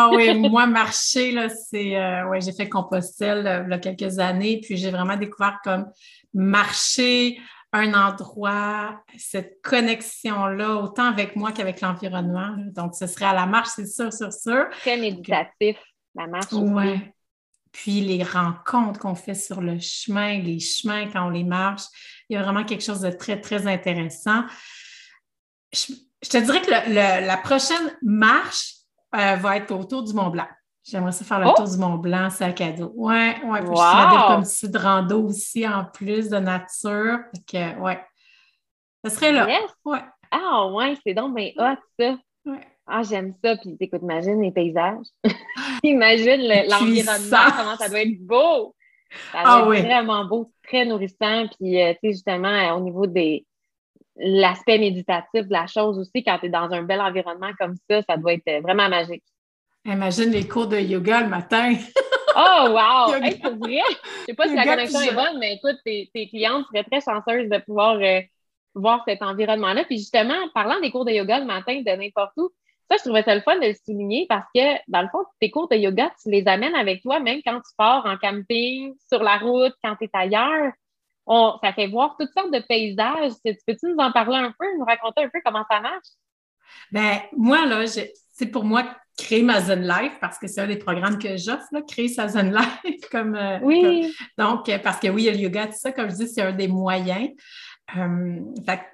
Ah oui, moi, marcher, là, c'est. Euh, ouais, j'ai fait Compostelle euh, il y a quelques années, puis j'ai vraiment découvert comme marcher un endroit, cette connexion-là, autant avec moi qu'avec l'environnement. Donc, ce serait à la marche, c'est sûr, sûr, sûr. Très méditatif, la marche. Oui. puis les rencontres qu'on fait sur le chemin, les chemins quand on les marche. Il y a vraiment quelque chose de très, très intéressant. Je, te dirais que la prochaine marche euh, va être autour du Mont Blanc. J'aimerais ça faire le oh! tour du Mont Blanc, sac à dos. Ouais, ouais. Puis je comme petit de rando aussi en plus de nature. Fait ouais. Ça serait là. Ouais. Ah, ouais, c'est donc bien hot, ça. Ouais. Ah, j'aime ça. Puis écoute, imagine les paysages. imagine l'environnement, comment ça doit être beau. Ça doit ah, être vraiment beau, très nourrissant. Puis, euh, tu sais, justement, euh, au niveau des l'aspect méditatif de la chose aussi, quand tu es dans un bel environnement comme ça, ça doit être vraiment magique. Imagine les cours de yoga le matin. oh, wow! c'est vrai! Je sais pas si la connexion est bonne, mais écoute, tes, clientes seraient très chanceuses de pouvoir euh, voir cet environnement-là. Puis justement, parlant des cours de yoga le matin de n'importe où, ça, je trouvais ça le fun de le souligner parce que, dans le fond, tes cours de yoga, tu les amènes avec toi même quand tu pars en camping, sur la route, quand tu es ailleurs. Ça fait voir toutes sortes de paysages. Peux-tu nous en parler un peu, nous raconter un peu comment ça marche? Ben, moi, là, c'est pour moi créer ma Zen Life parce que c'est un des programmes que j'offre, créer sa Zen Life. comme, euh, oui. donc, parce que oui, le yoga, tout ça, comme je dis, c'est un des moyens. Euh,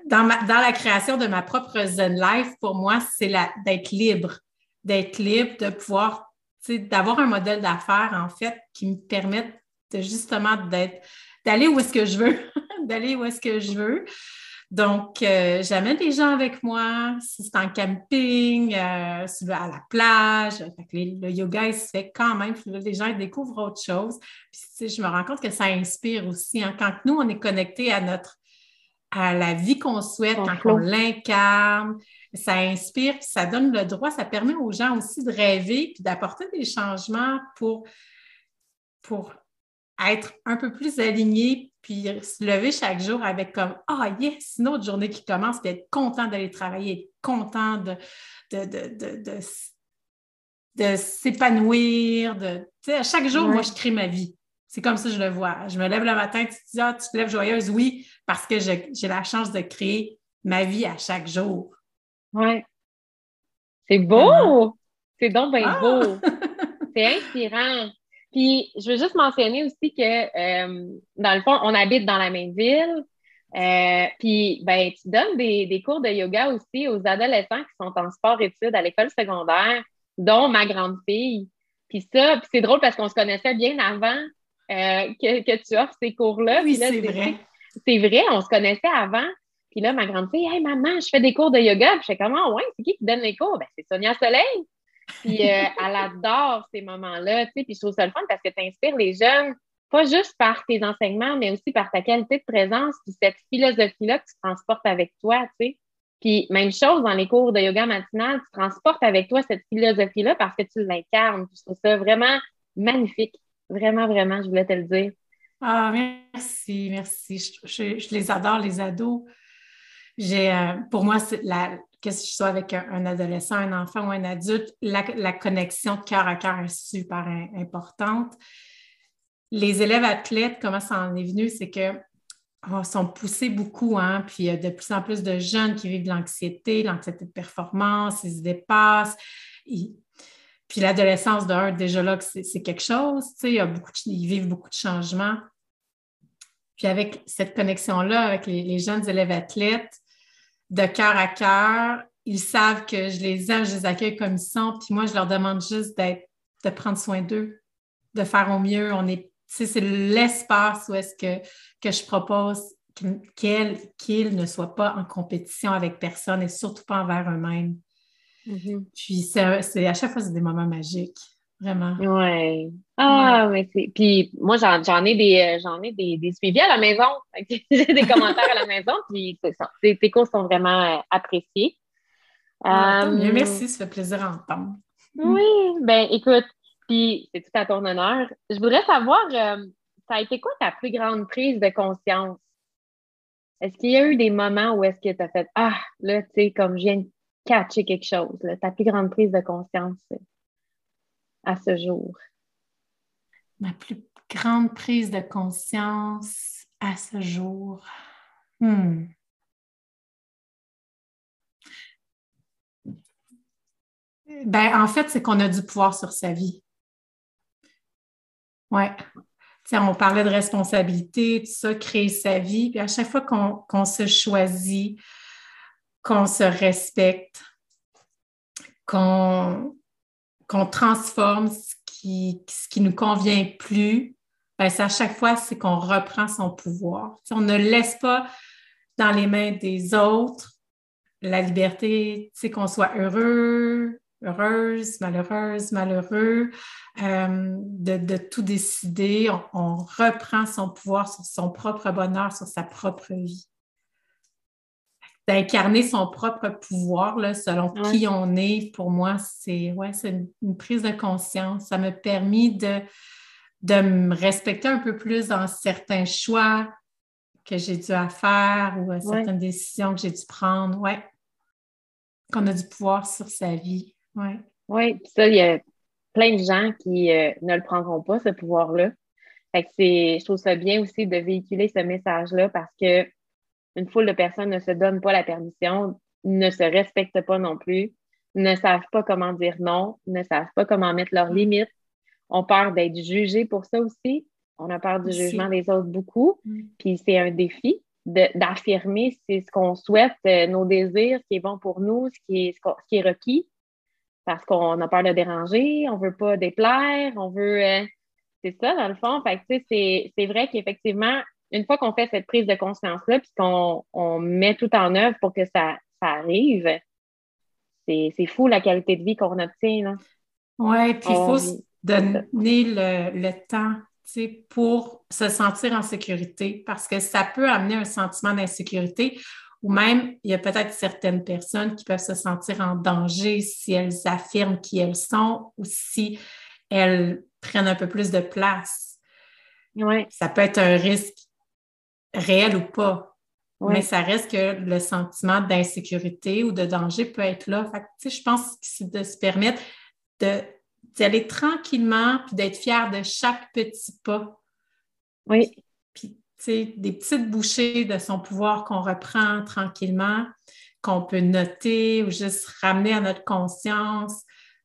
dans, dans, la création de ma propre Zen Life, pour moi, c'est d'être libre, d'être libre, de pouvoir, d'avoir un modèle d'affaires, en fait, qui me permette de justement d'être, d'aller où est-ce que je veux, d'aller où est-ce que je veux. Donc, euh, j'amène des gens avec moi, si c'est en camping, euh, à la plage. le yoga, il se fait quand même. les gens découvrent autre chose. Puis, je me rends compte que ça inspire aussi. Hein. Quand nous, on est connecté à notre à la vie qu'on souhaite, quand on l'incarne, ça inspire, puis ça donne le droit, ça permet aux gens aussi de rêver, puis d'apporter des changements pour, pour être un peu plus alignés, puis se lever chaque jour avec comme Ah yes, une autre journée qui commence, puis être content d'aller travailler, être content de, de, de, s'épanouir. De, à chaque jour, moi, je crée ma vie. C'est comme ça que je le vois. Je me lève le matin, tu te dis Ah, tu te lèves joyeuse, oui, parce que j'ai la chance de créer ma vie à chaque jour. Oui. C'est beau! C'est donc bien ah! beau! C'est inspirant. Puis, je veux juste mentionner aussi que, euh, dans le fond, on habite dans la même ville. Euh, puis, ben, tu donnes des, cours de yoga aussi aux adolescents qui sont en sport-études à l'école secondaire, dont ma grande fille. Puis ça, c'est drôle parce qu'on se connaissait bien avant euh, que, tu offres ces cours-là. Oui, c'est vrai. C'est vrai, on se connaissait avant. Puis là, ma grande fille, hey maman, je fais des cours de yoga. Puis je fais comment, ouais, c'est qui qui donne les cours? Ben, c'est Sonia Soleil. Puis euh, elle adore ces moments-là, tu sais. Puis je trouve ça le fun parce que tu inspires les jeunes, pas juste par tes enseignements, mais aussi par ta qualité de présence, puis cette philosophie-là que tu transportes avec toi, tu sais. Puis même chose dans les cours de yoga matinal, tu transportes avec toi cette philosophie-là parce que tu l'incarnes. Je trouve ça vraiment magnifique. Vraiment, vraiment, je voulais te le dire. Ah, merci, merci. Je, les adore, les ados. J'ai, euh, pour moi, la, que je sois avec un, adolescent, un enfant ou un adulte, la, connexion de cœur à cœur est super importante. Les élèves athlètes, comment ça en est venu, c'est que oh, sont poussés beaucoup, hein, puis il y a de plus en plus de jeunes qui vivent de l'anxiété, l'anxiété de performance, ils se dépassent. Puis l'adolescence d'un, déjà là, c'est quelque chose, il y a beaucoup ils vivent beaucoup de changements. Puis avec cette connexion-là avec les, jeunes élèves athlètes, de cœur à cœur, ils savent que je les aime, je les accueille comme ils sont, puis moi, je leur demande juste d'être, de prendre soin d'eux, de faire au mieux. On est, c'est l'espace où est-ce que, que je propose qu'ils ne soient pas en compétition avec personne et surtout pas envers eux-mêmes. Mm-hmm. Puis c'est, à chaque fois, c'est des moments magiques. Vraiment. Oui. Ah, mais c'est. Puis moi, j'en, ai des euh, j'en ai des, des, suivis à la maison. J'ai des commentaires à la maison, puis c'est ça. Tes, cours sont vraiment euh, appréciés. Ah, euh, merci, ça fait plaisir à entendre. Oui, ben écoute, puis c'est tout à ton honneur. Je voudrais savoir, ça a été quoi ta plus grande prise de conscience? Est-ce qu'il y a eu des moments où est-ce que tu as fait Ah, là, tu sais, comme je viens de catcher quelque chose, là, ta plus grande prise de conscience? À ce jour? Ma plus grande prise de conscience à ce jour. Hmm. Ben, en fait, c'est qu'on a du pouvoir sur sa vie. Oui. on parlait de responsabilité, tout ça, créer sa vie. Puis à chaque fois qu'on se choisit, qu'on se respecte, qu'on transforme ce qui, ce nous convient plus, ben, à chaque fois, c'est qu'on reprend son pouvoir. on ne laisse pas dans les mains des autres la liberté, qu'on soit heureux, heureuse, malheureuse, malheureux, euh, de, tout décider. On, reprend son pouvoir sur son propre bonheur, sur sa propre vie. D'incarner son propre pouvoir, là, selon qui on est, pour moi, c'est ouais, une, une, prise de conscience. Ça m'a permis de, de me respecter un peu plus dans certains choix que j'ai dû faire ou certaines décisions que j'ai dû prendre. Ouais. Qu'on a du pouvoir sur sa vie. Oui, ouais, ça, il y a plein de gens qui euh, ne le prendront pas, ce pouvoir-là. Fait que je trouve ça bien aussi de véhiculer ce message-là parce que une foule de personnes ne se donnent pas la permission, ne se respectent pas non plus, ne savent pas comment dire non, ne savent pas comment mettre leurs mm. limites, ont peur d'être jugés pour ça aussi. On a peur du jugement des autres beaucoup. Mm. Puis c'est un défi d'affirmer c'est ce qu'on souhaite, euh, nos désirs, ce qui est bon pour nous, ce qui est, ce qui est requis parce qu'on a peur de déranger, on veut pas déplaire, on veut. Euh, c'est ça, dans le fond. Fait c'est vrai qu'effectivement, une fois qu'on fait cette prise de conscience-là, puis qu'on on met tout en œuvre pour que ça, ça arrive, c'est, c'est fou la qualité de vie qu'on obtient. Oui, puis il faut se donner le, le temps pour se sentir en sécurité parce que ça peut amener un sentiment d'insécurité ou même, il y a peut-être certaines personnes qui peuvent se sentir en danger si elles affirment qui elles sont ou si elles prennent un peu plus de place. Ouais. Ça peut être un risque réel ou pas. Mais ça reste que le sentiment d'insécurité ou de danger peut être là. Fait je pense que c'est de se permettre d'aller tranquillement puis d'être fier de chaque petit pas. Oui des petites bouchées de son pouvoir qu'on reprend tranquillement, qu'on peut noter ou juste ramener à notre conscience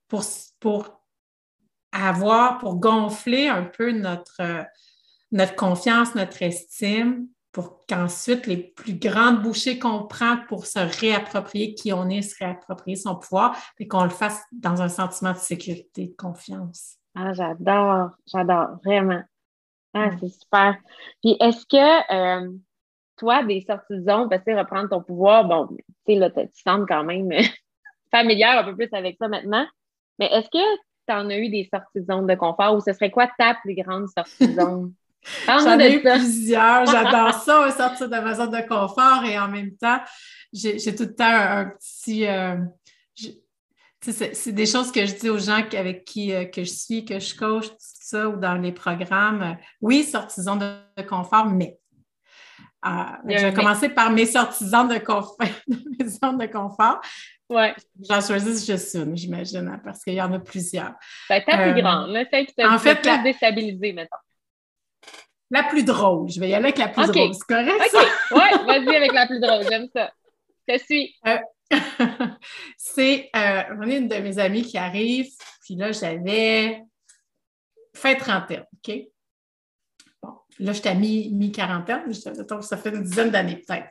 pour, pour avoir, pour gonfler un peu notre, notre confiance, notre estime, pour qu'ensuite les plus grandes bouchées qu'on prend pour se réapproprier qui on est, se réapproprier son pouvoir, et qu'on le fasse dans un sentiment de sécurité, de confiance. Ah, j'adore, j'adore, vraiment. Ah, c'est super. Puis est-ce que euh, toi, des sorties de zone, parce que reprendre ton pouvoir, bon, tu sais, là, tu sembles quand même familière un peu plus avec ça maintenant. Mais est-ce que tu en as eu des sorties de zone de confort ou ce serait quoi ta plus grande sortie de zone? J'en ai eu plusieurs. J'adore ça, sortir de ma zone de confort et en même temps, j'ai tout le temps un, petit. Euh, c'est des choses que je dis aux gens avec qui euh, que je suis, que je coach, tout ça, ou dans les programmes. Oui, sortisons de, de confort, mais euh, je vais commencer par mes sortisans de confort. mes zones de confort. Ouais. J'en choisis juste une, j'imagine, hein, parce qu'il y en a plusieurs. Ben, ta plus euh, grande, celle qui t'a en fait, déstabilisé, mettons. La plus drôle. Je vais y aller avec la plus drôle. C'est correct? OK. Oui, vas-y avec la plus drôle. J'aime ça. Je suis. c'est euh, une de mes amies qui arrive, puis là, j'avais fin trentaine, OK? Bon, là, j'étais mi-quarantaine, ça fait une dizaine d'années peut-être.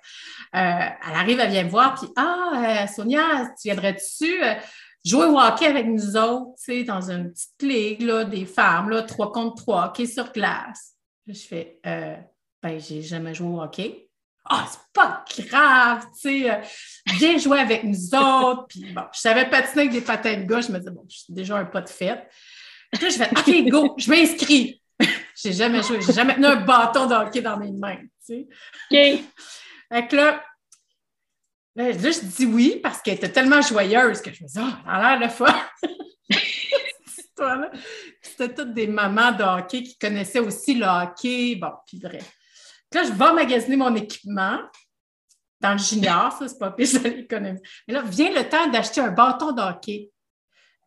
Euh, elle arrive, elle vient me voir, puis Ah, euh, Sonia, tu viendrais-tu euh, jouer au hockey avec nous autres, tu sais, dans une petite ligue, là, des femmes, là, 3 contre 3, hockey sur glace. Je fais Ben, j'ai jamais joué au hockey. Ah, c'est pas grave, tu sais, euh, viens jouer avec nous autres. Puis bon, je savais patiner avec des patins de gauche. Je me disais, bon, je suis déjà un pas de fête. Puis là, je fais, OK, go, je m'inscris. j'ai jamais joué, j'ai jamais tenu un bâton de hockey dans mes mains, tu sais. OK. Fait que là, là, je dis oui parce qu'elle était tellement joyeuse que je me disais, oh, elle a l'air de fun. C'était toutes des mamans de hockey qui connaissaient aussi le hockey. Bon, puis bref. Là, je vais magasiner mon équipement dans le junior, ça, c'est pas pire, ça l'économie. Mais là, vient le temps d'acheter un bâton de hockey.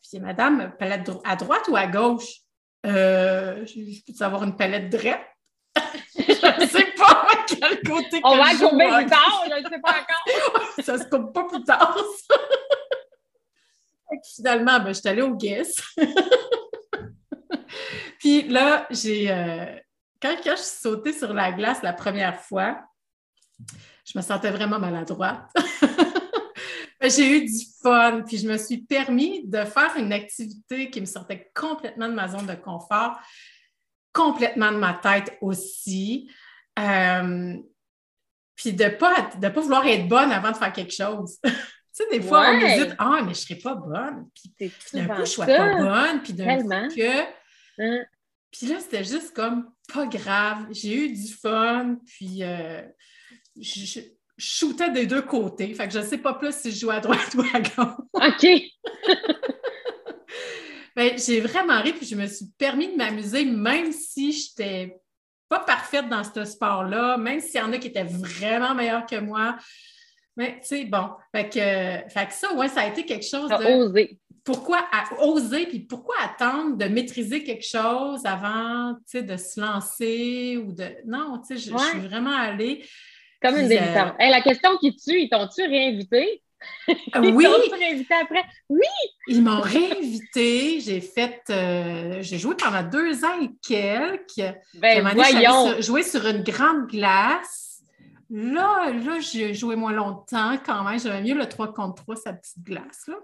Puis, madame, palette à droite ou à gauche? Euh, je peux avoir une palette droite? je ne sais pas à quel côté. On va couper plus tard, je ne sais pas encore. ça se coupe pas plus tard, ça. Finalement, ben, je suis allée au Guess. Puis là, j'ai. Euh, quand, je suis sautée sur la glace la première fois, je me sentais vraiment maladroite. j'ai eu du fun, puis je me suis permis de faire une activité qui me sortait complètement de ma zone de confort, complètement de ma tête aussi. Euh, puis de ne pas, de pas vouloir être bonne avant de faire quelque chose. sais, des fois, on nous dit Ah, mais je ne serais pas bonne. Puis d'un coup, je ne sois pas bonne. Puis d'un coup, que. Hein? Puis là, c'était juste comme pas grave. J'ai eu du fun. Puis euh, je, shootais des deux côtés. Fait que je ne sais pas plus si je joue à droite ou à gauche. OK. ben, j'ai vraiment ri, puis je me suis permis de m'amuser, même si je n'étais pas parfaite dans ce sport-là, même s'il y en a qui étaient vraiment meilleurs que moi. Mais tu sais, bon, fait que, ça, ouais, ça a été quelque chose de. Oser. Pourquoi oser, puis pourquoi attendre de maîtriser quelque chose avant de se lancer ou de. Non, tu sais, je, suis vraiment allée. Comme une débutante. Euh, la question qui tue, ils t'ont-tu réinvité? oui. réinvité après? Oui! Ils m'ont réinvité. J'ai fait, euh, j'ai joué pendant deux ans et quelques. Ben, voyons! Joué sur une grande glace. Là, là, j'ai joué moins longtemps quand même. J'avais mieux le 3 contre 3, sa petite glace. Là.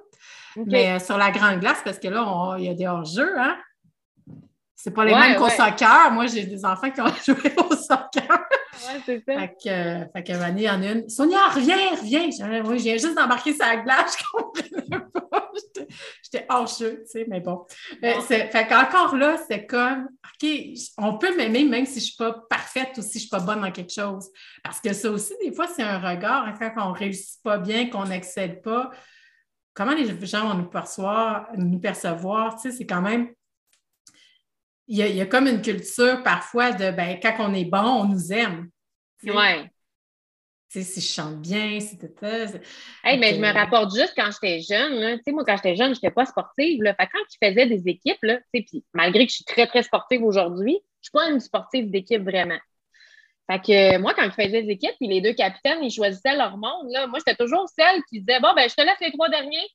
Mais euh, sur la grande glace, parce que là, il y a des hors-jeux, hein? C'est pas les mêmes qu'au soccer. Moi, j'ai des enfants qui ont joué au soccer. Oui, c'est ça. Fait que, euh, fait que Vanny en une. Sonia, reviens, reviens. Oui, je viens juste d'embarquer sa glace. Je comprenais pas. J'étais jeu, tu sais, mais bon. Euh, fait qu'encore là, c'est comme, OK, on peut m'aimer même si je ne suis pas parfaite ou si je ne suis pas bonne dans quelque chose. Parce que ça aussi, des fois, c'est un regard. Hein, quand on ne réussit pas bien, qu'on n'excède pas, comment les gens vont nous percevoir, nous percevoir, tu sais, c'est quand même il y, a, comme une culture parfois de ben, quand on est bon, on nous aime. Oui. Sais, si je chante bien, si Hey, mais je me rapporte juste quand j'étais jeune. Tu sais, moi, quand j'étais jeune, je n'étais pas sportive. Là. Fait quand tu faisais des équipes, là, puis malgré que je suis très, très sportive aujourd'hui, je ne suis pas une sportive d'équipe vraiment. Fait que moi, quand je faisais des équipes, puis les deux capitaines, ils choisissaient leur monde, là, moi, j'étais toujours celle qui disait Bon, ben, je te laisse les trois derniers,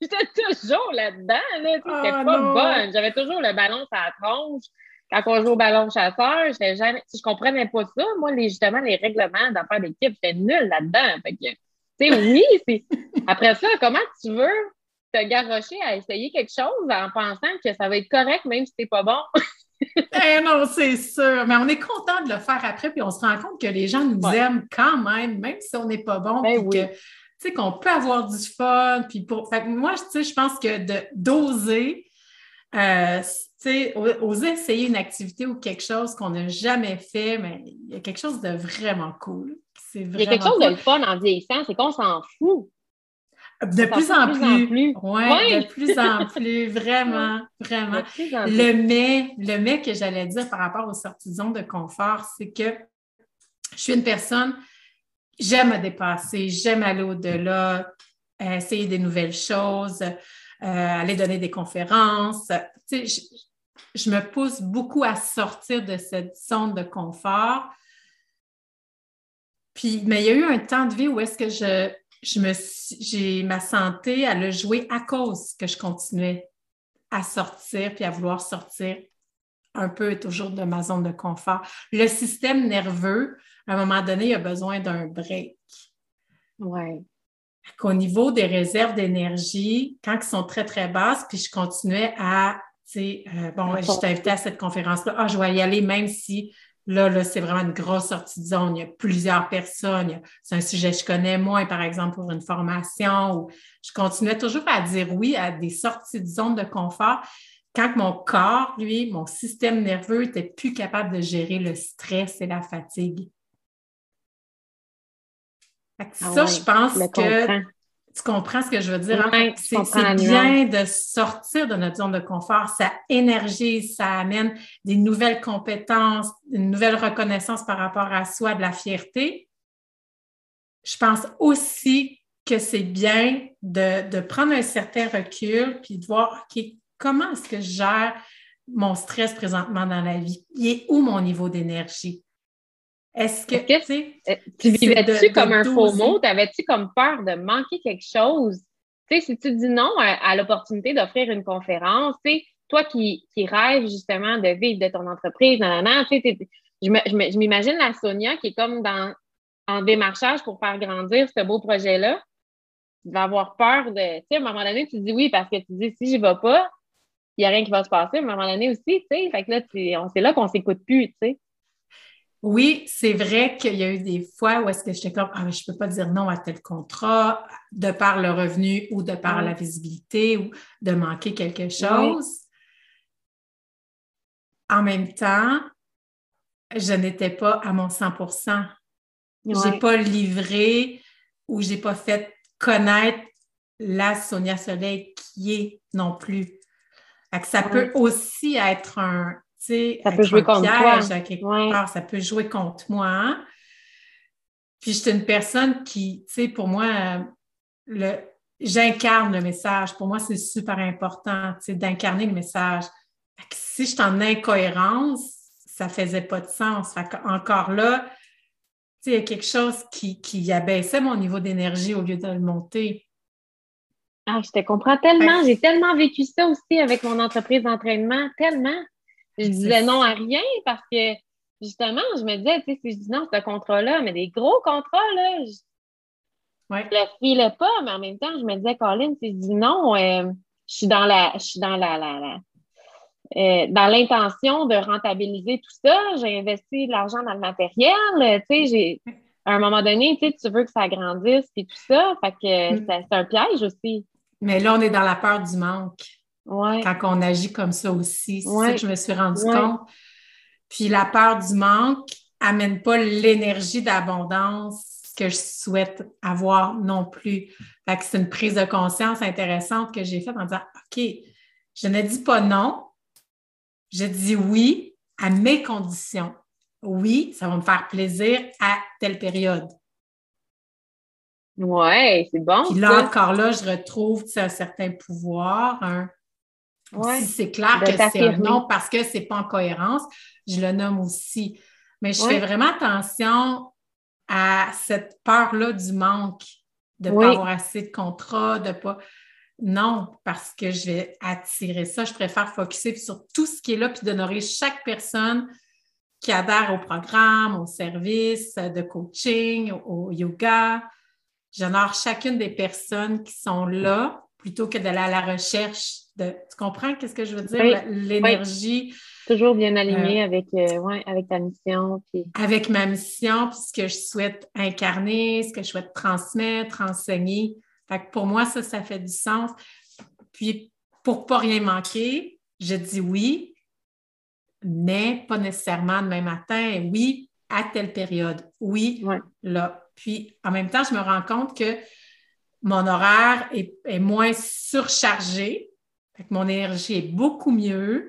J'étais toujours là-dedans, là. C'était ah, pas bonne. J'avais toujours le ballon sur la tronche. Quand on joue au ballon chasseur, jamais. Je comprenais pas ça. Moi, les, justement, les règlements d'affaires d'équipe, j'étais nulle là-dedans. Fait que, oui, c'est. Après ça, comment tu veux te garrocher à essayer quelque chose en pensant que ça va être correct même si c'est pas bon? eh non, c'est sûr. Mais on est content de le faire après, puis on se rend compte que les gens nous aiment quand même, même si on n'est pas bon. Ben oui tu sais, qu'on peut avoir du fun. Puis pour... Fait que moi, tu sais, je pense que d'oser, euh, sais, oser essayer une activité ou quelque chose qu'on n'a jamais fait, mais il y a quelque chose de vraiment cool. il y a quelque chose de fun en vieillissant, c'est qu'on s'en fout. De plus en plus. Oui, de plus en plus, vraiment, vraiment. Le mais, le mais que j'allais dire par rapport aux sorties de confort, c'est que je suis une personne j'aime me dépasser, j'aime aller au-delà, euh, essayer des nouvelles choses, euh, aller donner des conférences. Tu sais, je, me pousse beaucoup à sortir de cette zone de confort. Puis, mais il y a eu un temps de vie où est-ce que je, je me j'ai ma santé à le jouer à cause que je continuais à sortir puis à vouloir sortir un peu toujours de ma zone de confort. Le système nerveux, à un moment donné, il a besoin d'un break. Oui. Au niveau des réserves d'énergie, quand elles sont très, très basses, puis je continuais à, sais, euh, bon, je t'ai invité à cette conférence-là, ah, je vais y aller même si Là, là c'est vraiment une grosse sortie de zone. Il y a plusieurs personnes. C'est un sujet que je connais moins, par exemple, pour une formation. je continuais toujours à dire oui à des sorties de zone de confort quand mon corps, lui, mon système nerveux n'était plus capable de gérer le stress et la fatigue. Ah ça, je pense que tu comprends ce que je veux dire? Hein? c'est bien de sortir de notre zone de confort. Ça énergise, ça amène des nouvelles compétences, une nouvelle reconnaissance par rapport à soi, de la fierté. Je pense aussi que c'est bien de, de, prendre un certain recul puis de voir, OK, comment est-ce que je gère mon stress présentement dans la vie? Il est où mon niveau d'énergie? Est-ce que, euh, tu vivais-tu comme un faux mot? T'avais-tu comme peur de manquer quelque chose? Tu sais, si tu dis non à, l'opportunité d'offrir une conférence, tu toi qui, qui rêves justement de vivre de ton entreprise, nan, tu sais, je m'imagine la Sonia qui est comme dans, en démarchage pour faire grandir ce beau projet-là. Tu vas avoir peur de. Tu sais, à un moment donné, tu dis oui parce que tu dis si j'y vais pas, il n'y a rien qui va se passer. À un moment donné aussi, tu sais. Fait que là, c'est là qu'on s'écoute plus, tu sais. Oui, c'est vrai qu'il y a eu des fois où est-ce que j'étais comme, ah, mais je ne peux pas dire non à tel contrat de par le revenu ou de par la visibilité ou de manquer quelque chose. En même temps, je n'étais pas à mon 100 Je n'ai pas livré ou je n'ai pas fait connaître la Sonia Soleil qui est non plus. ça peut aussi être un, ça peut jouer contre toi. ça peut jouer contre moi. Puis je suis une personne qui, tu sais, pour moi, le, j'incarne le message. Pour moi, c'est super important, tu sais, d'incarner le message. Si je suis en incohérence, ça ne faisait pas de sens. encore là, tu sais, il y a quelque chose qui, qui abaissait mon niveau d'énergie au lieu de le monter. Ah, je te comprends tellement. J'ai tellement vécu ça aussi avec mon entreprise d'entraînement, tellement. Je disais non à rien parce que justement, je me disais, tu sais, si je dis non à ce contrat-là, mais des gros contrats, là, je ne le filais pas, mais en même temps, je me disais, Colin, si je dis non, euh, je suis dans la. Je suis dans la, la, euh, dans l'intention de rentabiliser tout ça, j'ai investi de l'argent dans le matériel. Tu sais, j'ai, à un moment donné, tu, sais, tu veux que ça grandisse et tout ça. Fait que mm. c'est un piège aussi. Mais là, on est dans la peur du manque. Quand on agit comme ça aussi. C'est ça que je me suis rendu compte. Puis la peur du manque amène pas l'énergie d'abondance que je souhaite avoir non plus. Fait que c'est une prise de conscience intéressante que j'ai faite en disant OK, je ne dis pas non, je dis oui à mes conditions. Oui, ça va me faire plaisir à telle période. Oui, c'est bon. Puis là, encore là, je retrouve un certain pouvoir, un, si c'est clair que c'est un non parce que c'est pas en cohérence, je le nomme aussi. Mais je fais vraiment attention à cette peur-là du manque, de ne pas avoir assez de contrats, de pas. Non, parce que je vais attirer ça. Je préfère focuser sur tout ce qui est là puis d'honorer chaque personne qui adhère au programme, au service de coaching, au yoga. J'honore chacune des personnes qui sont là plutôt que d'aller à la recherche de. Tu comprends qu'est-ce que je veux dire? L'énergie. Toujours bien aligné euh, avec, euh, avec ta mission. Avec ma mission, puis ce que je souhaite incarner, ce que je souhaite transmettre, enseigner. Fait que pour moi, ça, ça fait du sens. Puis pour pas rien manquer, je dis oui, mais pas nécessairement demain matin. Oui, à telle période. Oui, là. Puis en même temps, je me rends compte que mon horaire est, moins surchargé. mon énergie est beaucoup mieux.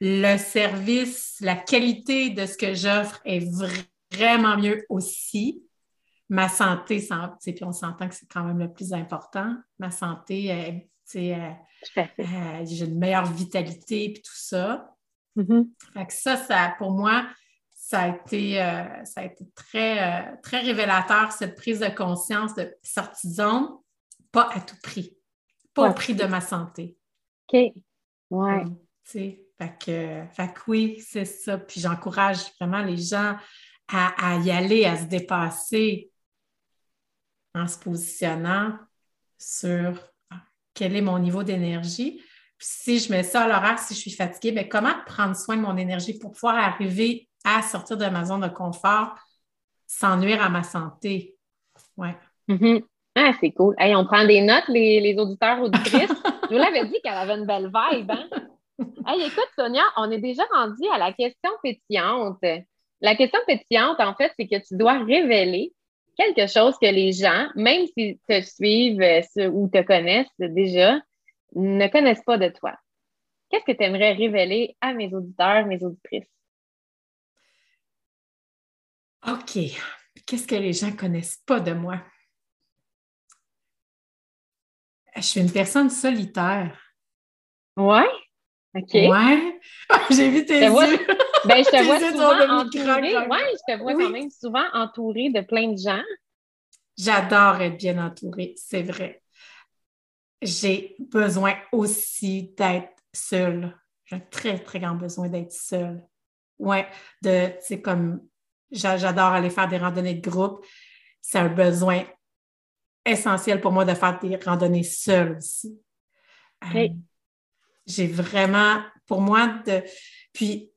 Le service, la qualité de ce que j'offre est vraiment mieux aussi. Ma santé, puis on s'entend que c'est quand même le plus important. Ma santé, euh, j'ai une meilleure vitalité et tout ça. Mm-hmm. ça, ça, pour moi, ça a été, euh, ça a été très, euh, très révélateur, cette prise de conscience de sortie de zone pas à tout prix. Pas au prix de ma santé. OK. Ouais. fait que, fait que oui, c'est ça. Puis j'encourage vraiment les gens à, y aller, à se dépasser en se positionnant sur ah, quel est mon niveau d'énergie. Puis si je mets ça à l'horaire, si je suis fatiguée, bien, comment prendre soin de mon énergie pour pouvoir arriver à sortir de ma zone de confort sans nuire à ma santé? Ouais. Mm-hmm. Ah, c'est cool. Hey, on prend des notes, les, les auditeurs, auditrices. Je vous l'avais dit qu'elle avait une belle vibe, hein? Hey, écoute, Sonia, on est déjà rendu à la question pétillante. La question pétillante, en fait, c'est que tu dois révéler quelque chose que les gens, même s'ils te suivent euh, ou te connaissent déjà, ne connaissent pas de toi. Qu'est-ce que tu aimerais révéler à mes auditeurs, mes auditrices? OK. Qu'est-ce que les gens ne connaissent pas de moi? Je suis une personne solitaire. Ouais? OK. Ouais. J'ai vu tes yeux. Ben, je te vois souvent entourée. Ouais, je te vois quand même souvent entourée de plein de gens. J'adore être bien entourée, c'est vrai. J'ai besoin aussi d'être seule. J'ai un très, très grand besoin d'être seule. Ouais, de, c'est comme, j'adore aller faire des randonnées de groupe. C'est un besoin essentiel pour moi de faire des randonnées seules aussi. Euh, j'ai vraiment, pour moi, de. Puis,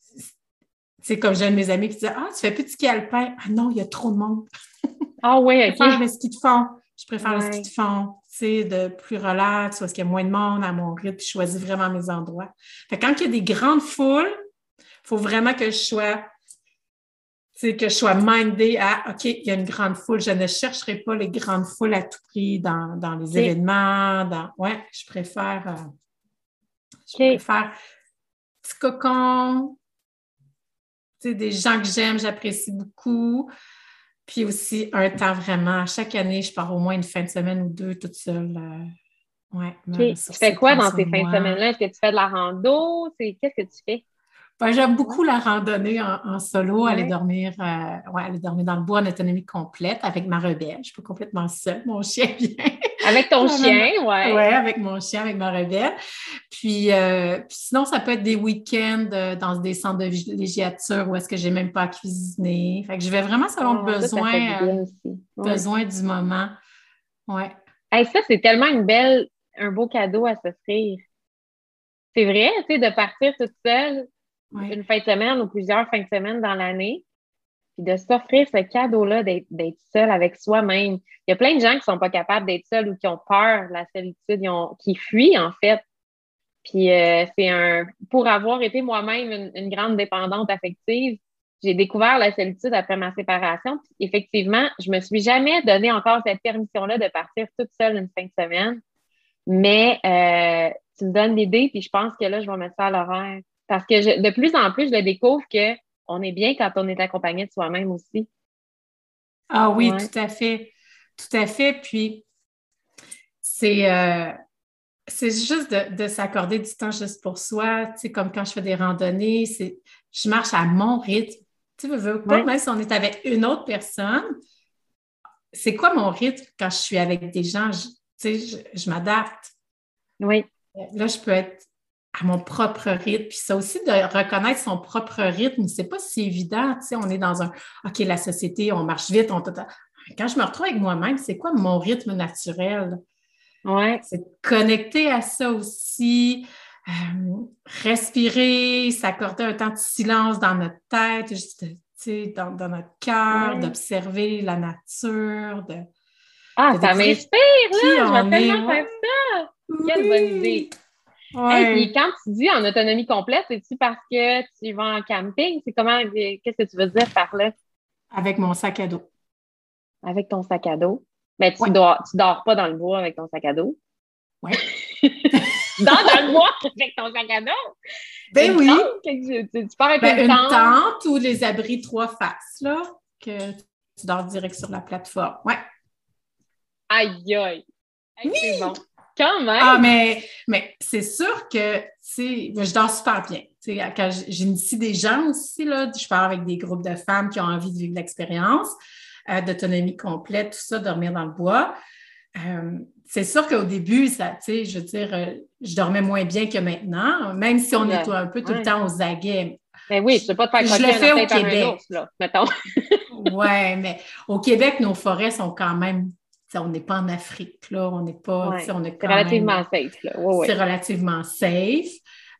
c'est comme j'ai un de mes amis qui disait Ah, tu fais plus de ski alpin? Ah non, il y a trop de monde. Ah oui. Je préfère le ski de fond. Je préfère le ski de fond. Tu sais, de plus relax, parce qu'il y a moins de monde à mon rythme, puis je choisis vraiment mes endroits. Fait quand il y a des grandes foules, il faut vraiment que je sois c'est que je sois mindée à OK, il y a une grande foule. Je ne chercherai pas les grandes foules à tout prix dans, les événements. Dans, ouais, je préfère, euh, je préfère petit cocon, des gens que j'aime, j'apprécie beaucoup. Puis aussi un temps vraiment. Chaque année, je pars au moins une fin de semaine ou deux toute seule. Euh, ouais, Tu fais quoi dans ces fins de semaine-là? Est-ce que tu fais de la rando? Qu'est-ce que tu fais? Ben, j'aime beaucoup la randonnée en, solo, aller dormir, euh, ouais, aller dormir dans le bois en autonomie complète avec ma rebelle. Je suis pas complètement seule, mon chien vient. Avec ton chien, oui. Oui, avec mon chien, avec ma rebelle. Puis, euh, puis, sinon, ça peut être des week-ends euh, dans des centres de villégiature où est-ce que j'ai même pas à cuisiner. Fait que je vais vraiment selon le ah, besoin, besoin du moment. Ouais. ça, c'est tellement une belle, un beau cadeau à s'offrir. C'est vrai, tu sais, de partir toute seule une fin de semaine ou plusieurs fins de semaine dans l'année, puis de s'offrir ce cadeau-là d'être seul avec soi-même. Il y a plein de gens qui ne sont pas capables d'être seuls ou qui ont peur de la solitude, qui fuient en fait. Puis euh, c'est un. Pour avoir été moi-même une, grande dépendante affective, j'ai découvert la solitude après ma séparation. Puis, effectivement, je me suis jamais donné encore cette permission-là de partir toute seule une fin de semaine. Mais euh, tu me donnes l'idée, puis je pense que là, je vais mettre ça à l'horaire. Parce que de plus en plus, je le découvre qu'on est bien quand on est accompagné de soi-même aussi. Ah oui, tout à fait. Tout à fait. Puis, c'est euh, juste de, s'accorder du temps juste pour soi. Tu sais, comme quand je fais des randonnées, je marche à mon rythme. Tu veux pas, même si on est avec une autre personne, c'est quoi mon rythme quand je suis avec des gens? tu sais, je, je m'adapte. Oui. Là, je peux être à mon propre rythme. Puis ça aussi, de reconnaître son propre rythme, c'est pas si évident. Tu sais, on est dans un OK, la société, on marche vite, on Quand je me retrouve avec moi-même, c'est quoi mon rythme naturel? Ouais. C'est connecter à ça aussi, euh, respirer, s'accorder un temps de silence dans notre tête, juste, tu sais, dans, notre cœur, d'observer la nature, de. Ah, ça m'inspire, là! Je vais tellement faire ça! Quelle bonne idée! Et quand tu dis en autonomie complète, c'est-tu parce que tu vas en camping? C'est comment, qu'est-ce que tu veux dire par là? Avec mon sac à dos. Avec ton sac à dos? Mais tu, dors, dors pas dans le bois avec ton sac à dos? Oui. tu dors dans le bois avec ton sac à dos? Ben oui. tu, pars avec ben, une, tente. ou les abris trois faces, là, que tu dors direct sur la plateforme. Ouais. Aïe, aïe. C'est bon. Quand même! Ah, mais, mais c'est sûr que, tu je dors super bien. quand j'initie des gens aussi, là, je pars avec des groupes de femmes qui ont envie de vivre l'expérience, euh, d'autonomie complète, tout ça, dormir dans le bois. Euh, c'est sûr qu'au début, ça, je veux dire, euh, je dormais moins bien que maintenant, même si on est un peu tout le temps aux aguets. Mais ben oui, je ne pas te faire Je le fais au Québec. oui, mais au Québec, nos forêts sont quand même on n'est pas en Afrique, là, on n'est pas. c'est relativement safe. C'est relativement safe.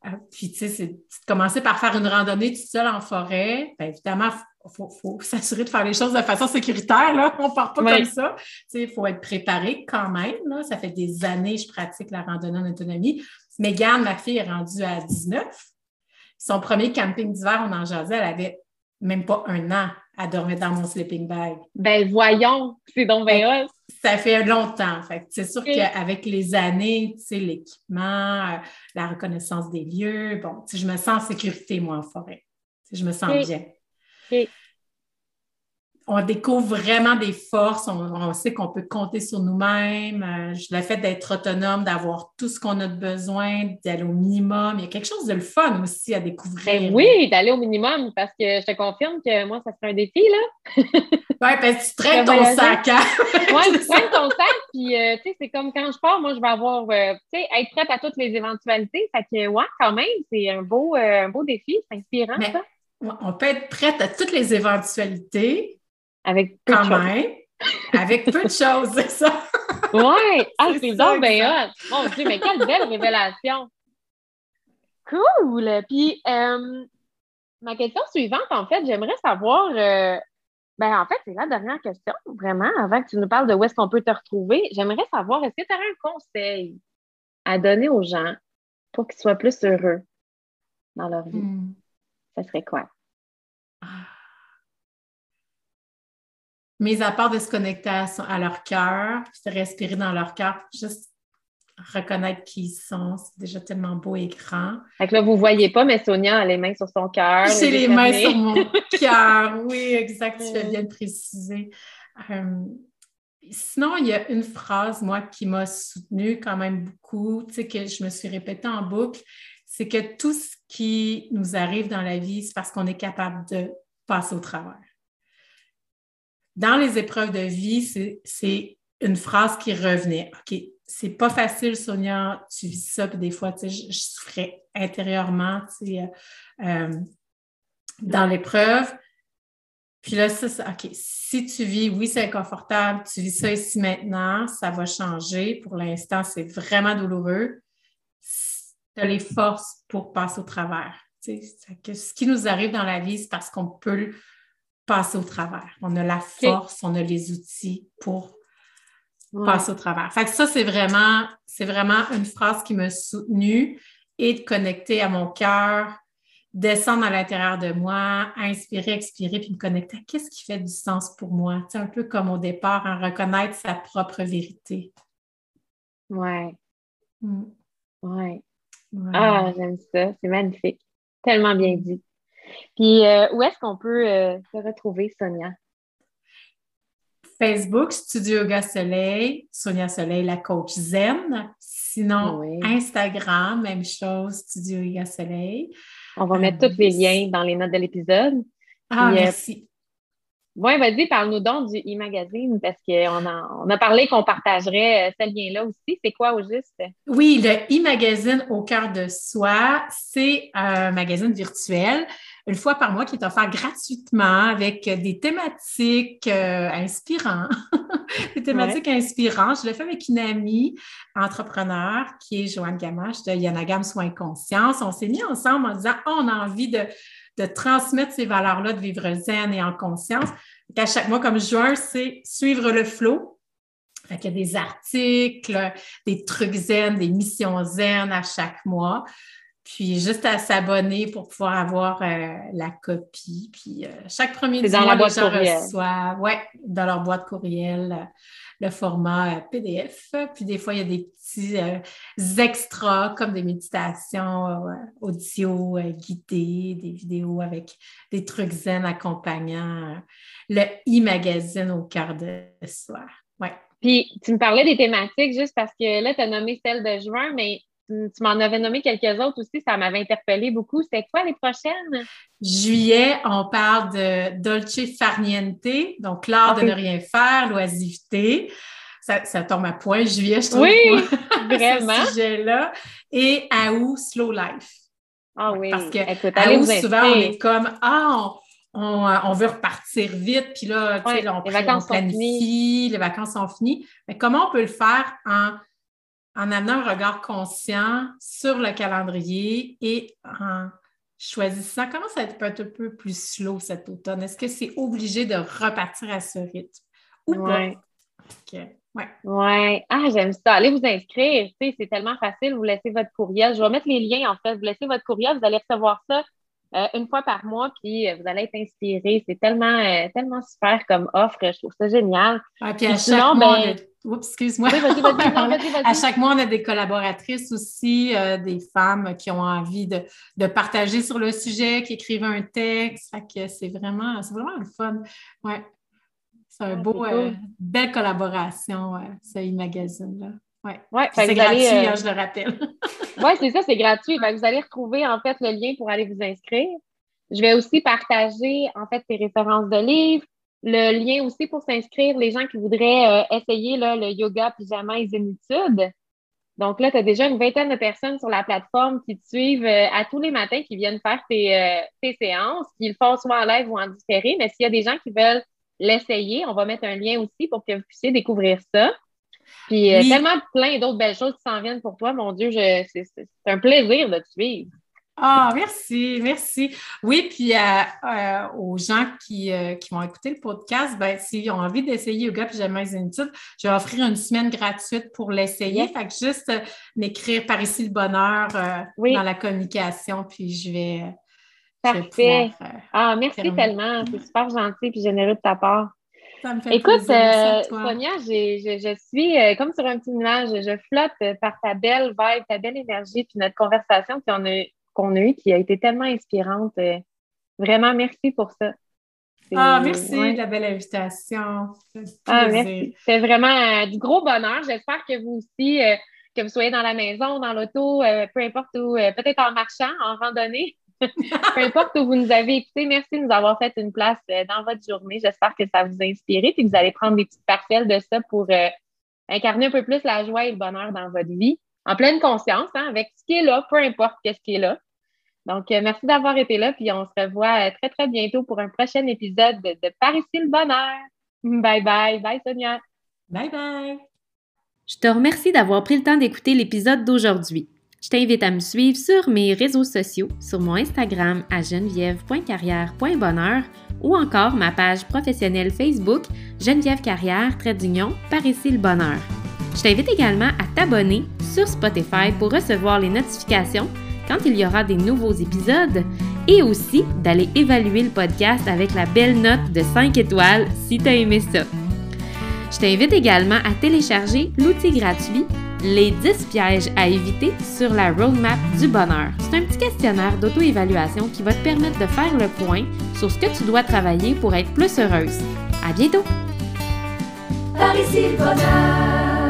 Euh, puis, tu sais, commencer par faire une randonnée toute seule en forêt. Bien, évidemment, il faut, s'assurer de faire les choses de façon sécuritaire. Là. On ne part pas comme ça. Il faut être préparé quand même. Là. Ça fait des années que je pratique la randonnée en autonomie. Megan, ma fille, est rendue à 19. Son premier camping d'hiver, on en jasait, elle avait même pas un an à dormir dans mon sleeping bag. Ben voyons, c'est donc bien Ça fait longtemps. c'est sûr qu'avec les années, tu sais, l'équipement, euh, la reconnaissance des lieux, bon, je me sens en sécurité, moi, en forêt. je me sens bien. On découvre vraiment des forces, on, sait qu'on peut compter sur nous-mêmes. Euh, le fait d'être autonome, d'avoir tout ce qu'on a de besoin, d'aller au minimum. Il y a quelque chose de le fun aussi à découvrir. Ben oui, d'aller au minimum, parce que je te confirme que moi, ça serait un défi, là. oui, parce que tu traînes ton sac. Hein? oui, tu traînes ton sac, puis euh, tu sais, c'est comme quand je pars, moi, je vais avoir, euh, tu sais, être prête à toutes les éventualités. Fait que, ouais, quand même, c'est un beau, un beau défi, c'est inspirant, ça. On peut être prête à toutes les éventualités, avec peu Quand même. Avec peu de choses, c'est ça. Oui, ah, c'est donc bien Mon Dieu, mais quelle belle révélation. Cool. Puis, euh, ma question suivante, en fait, j'aimerais savoir, euh, ben en fait, c'est la dernière question, vraiment, avant que tu nous parles de où est-ce qu'on peut te retrouver. J'aimerais savoir, est-ce que tu aurais un conseil à donner aux gens pour qu'ils soient plus heureux dans leur vie? Hmm. Ça serait quoi? Ah. Mis à part de se connecter à, leur cœur, de respirer dans leur cœur, juste reconnaître qui ils sont, c'est déjà tellement beau et grand. Fait là, vous ne voyez pas, mais Sonia a les mains sur son cœur. J'ai les mains sur mon cœur, oui, exact, tu fais bien de préciser. Euh, sinon, il y a une phrase, moi, qui m'a soutenue quand même beaucoup, tu sais, que je me suis répétée en boucle, c'est que tout ce qui nous arrive dans la vie, c'est parce qu'on est capable de passer au travers dans les épreuves de vie, c'est une phrase qui revenait. OK, c'est pas facile, Sonia, tu vis ça, puis des fois, tu sais, je, souffrais intérieurement, tu sais, euh, euh, dans l'épreuve. Puis là, ça, OK, si tu vis, oui, c'est inconfortable, tu vis ça ici maintenant, ça va changer. Pour l'instant, c'est vraiment douloureux. Tu as les forces pour passer au travers. Tu sais, que ce qui nous arrive dans la vie, c'est parce qu'on peut passer au travers. On a la force, on a les outils pour passer au travers. Fait que ça, c'est vraiment, c'est vraiment une phrase qui m'a soutenue et de connecter à mon cœur, descendre à l'intérieur de moi, inspirer, expirer, puis me connecter à qu'est-ce qui fait du sens pour moi. C'est un peu comme au départ, en reconnaître sa propre vérité. Ouais. Mm. Ouais. Ah, j'aime ça. C'est magnifique. Tellement bien dit. Puis euh, où est-ce qu'on peut euh, se retrouver, Sonia? Facebook, Studio Yoga Soleil, Sonia Soleil, la coach Zen. Sinon, Instagram, même chose, Studio Yoga Soleil. On va mettre tous les euh, liens dans les notes de l'épisode. Ah, merci. Oui, vas-y, parle-nous donc du e-magazine parce qu'on a, on a parlé qu'on partagerait ce lien-là aussi. C'est quoi au juste? Oui, le e-magazine au cœur de soi, c'est un magazine virtuel une fois par mois qui est offert gratuitement avec des thématiques euh, inspirantes. des thématiques inspirantes. Je l'ai fait avec une amie entrepreneur qui est Joanne Gamache de Yanagam Soins Conscience. On s'est mis ensemble en disant on a envie de, transmettre ces valeurs-là, de vivre zen et en conscience. À chaque mois, comme juin, c'est suivre le flot. Il y a des articles, des trucs zen, des missions zen à chaque mois. Puis juste à s'abonner pour pouvoir avoir euh, la copie. Puis euh, chaque premier mois, dans la boîte reçoivent, ouais, dans leur boîte courriel, euh, le format PDF. Puis des fois, il y a des petits extras comme des méditations audio guidées, des vidéos avec des trucs zen accompagnant le e-magazine au cœur de soir. Ouais. Puis tu me parlais des thématiques juste parce que là, tu as nommé celle de juin, mais tu, m'en avais nommé quelques autres aussi, ça m'avait interpellé beaucoup. C'est quoi les prochaines? Juillet, on parle de Dolce Farniente, donc l'art de ne rien faire, l'oisiveté. Ça, ça, tombe à point, juillet, je trouve. Oui, vraiment. ce sujet-là. Et août, slow life? Ah oui. Parce que Écoute, souvent, on est comme Ah, on, veut repartir vite, puis là, tu sais, on, les vacances planifie, les vacances sont finies. Mais comment on peut le faire en en amenant un regard conscient sur le calendrier et en choisissant comment ça peut être un peu plus slow cet automne. Est-ce que c'est obligé de repartir à ce rythme ou pas? OK. Ouais. ouais. Ah, j'aime ça. Allez vous inscrire. c'est tellement facile. Vous laissez votre courriel. Je vais mettre les liens, en fait. Vous laissez votre courriel. Vous allez recevoir ça euh, une fois par mois, puis euh, vous allez être inspiré. C'est tellement, euh, tellement super comme offre. Je trouve ça génial. Ah, puis à chaque mois, ben, Oups, excuse-moi. à chaque mois, on a des collaboratrices aussi, des femmes qui ont envie de, de, partager sur le sujet, qui écrivent un texte. Fait que c'est vraiment, c'est vraiment le fun. Ouais. C'est un beau, belle collaboration, ce e-magazine-là. Ouais. c'est gratuit, hein, je le rappelle. oui, c'est ça, c'est gratuit. vous allez retrouver en fait le lien pour aller vous inscrire. Je vais aussi partager en fait tes références de livres, le lien aussi pour s'inscrire, les gens qui voudraient euh, essayer là, le yoga pyjama et zénitude. Donc là, tu as déjà une vingtaine de personnes sur la plateforme qui te suivent euh, à tous les matins, qui viennent faire tes, euh, tes séances, qui le font soit en live ou en différé. Mais s'il y a des gens qui veulent l'essayer, on va mettre un lien aussi pour que vous puissiez découvrir ça. Puis tellement plein d'autres belles choses qui s'en viennent pour toi, mon Dieu, c'est un plaisir de te suivre. Ah, merci, merci. Oui, puis euh, euh, aux gens qui, euh, qui, vont écouter le podcast, ben, s'ils ont envie d'essayer Yoga puis jamais une études, je vais offrir une semaine gratuite pour l'essayer. Fait que juste m'écrire par ici le bonheur dans la communication, puis je vais. Parfait. ah, merci tellement. C'est super gentil et généreux de ta part. Ça me fait Écoute, Sonia, je, suis comme sur un petit nuage. Je flotte par ta belle vibe, ta belle énergie, puis notre conversation, puis on a qu'on a eue qui a été tellement inspirante. Euh, vraiment, merci pour ça. Ah, merci de la belle invitation. Ah, merci. C'est vraiment euh, du gros bonheur. J'espère que vous aussi, euh, que vous soyez dans la maison, dans l'auto, peu importe où, peut-être en marchant, en randonnée, peu importe où vous nous avez écoutés. Merci de nous avoir fait une place dans votre journée. J'espère que ça vous a inspiré et que vous allez prendre des petites parcelles de ça pour incarner un peu plus la joie et le bonheur dans votre vie, en pleine conscience, hein, avec ce qui est là, peu importe ce qui est là. Donc, euh, merci d'avoir été là, puis on se revoit euh, très, très bientôt pour un prochain épisode de, de Par ici le bonheur. Bye bye. Bye, Sonia. Bye bye. Je te remercie d'avoir pris le temps d'écouter l'épisode d'aujourd'hui. Je t'invite à me suivre sur mes réseaux sociaux, sur mon Instagram à geneviève.carrière.bonheur ou encore ma page professionnelle Facebook Geneviève Carrière, trait d'union, par ici le bonheur. Je t'invite également à t'abonner sur Spotify pour recevoir les notifications quand il y aura des nouveaux épisodes et aussi d'aller évaluer le podcast avec la belle note de 5 étoiles si tu as aimé ça. Je t'invite également à télécharger l'outil gratuit Les 10 pièges à éviter sur la roadmap du bonheur. C'est un petit questionnaire d'auto-évaluation qui va te permettre de faire le point sur ce que tu dois travailler pour être plus heureuse. À bientôt! Par ici le bonheur!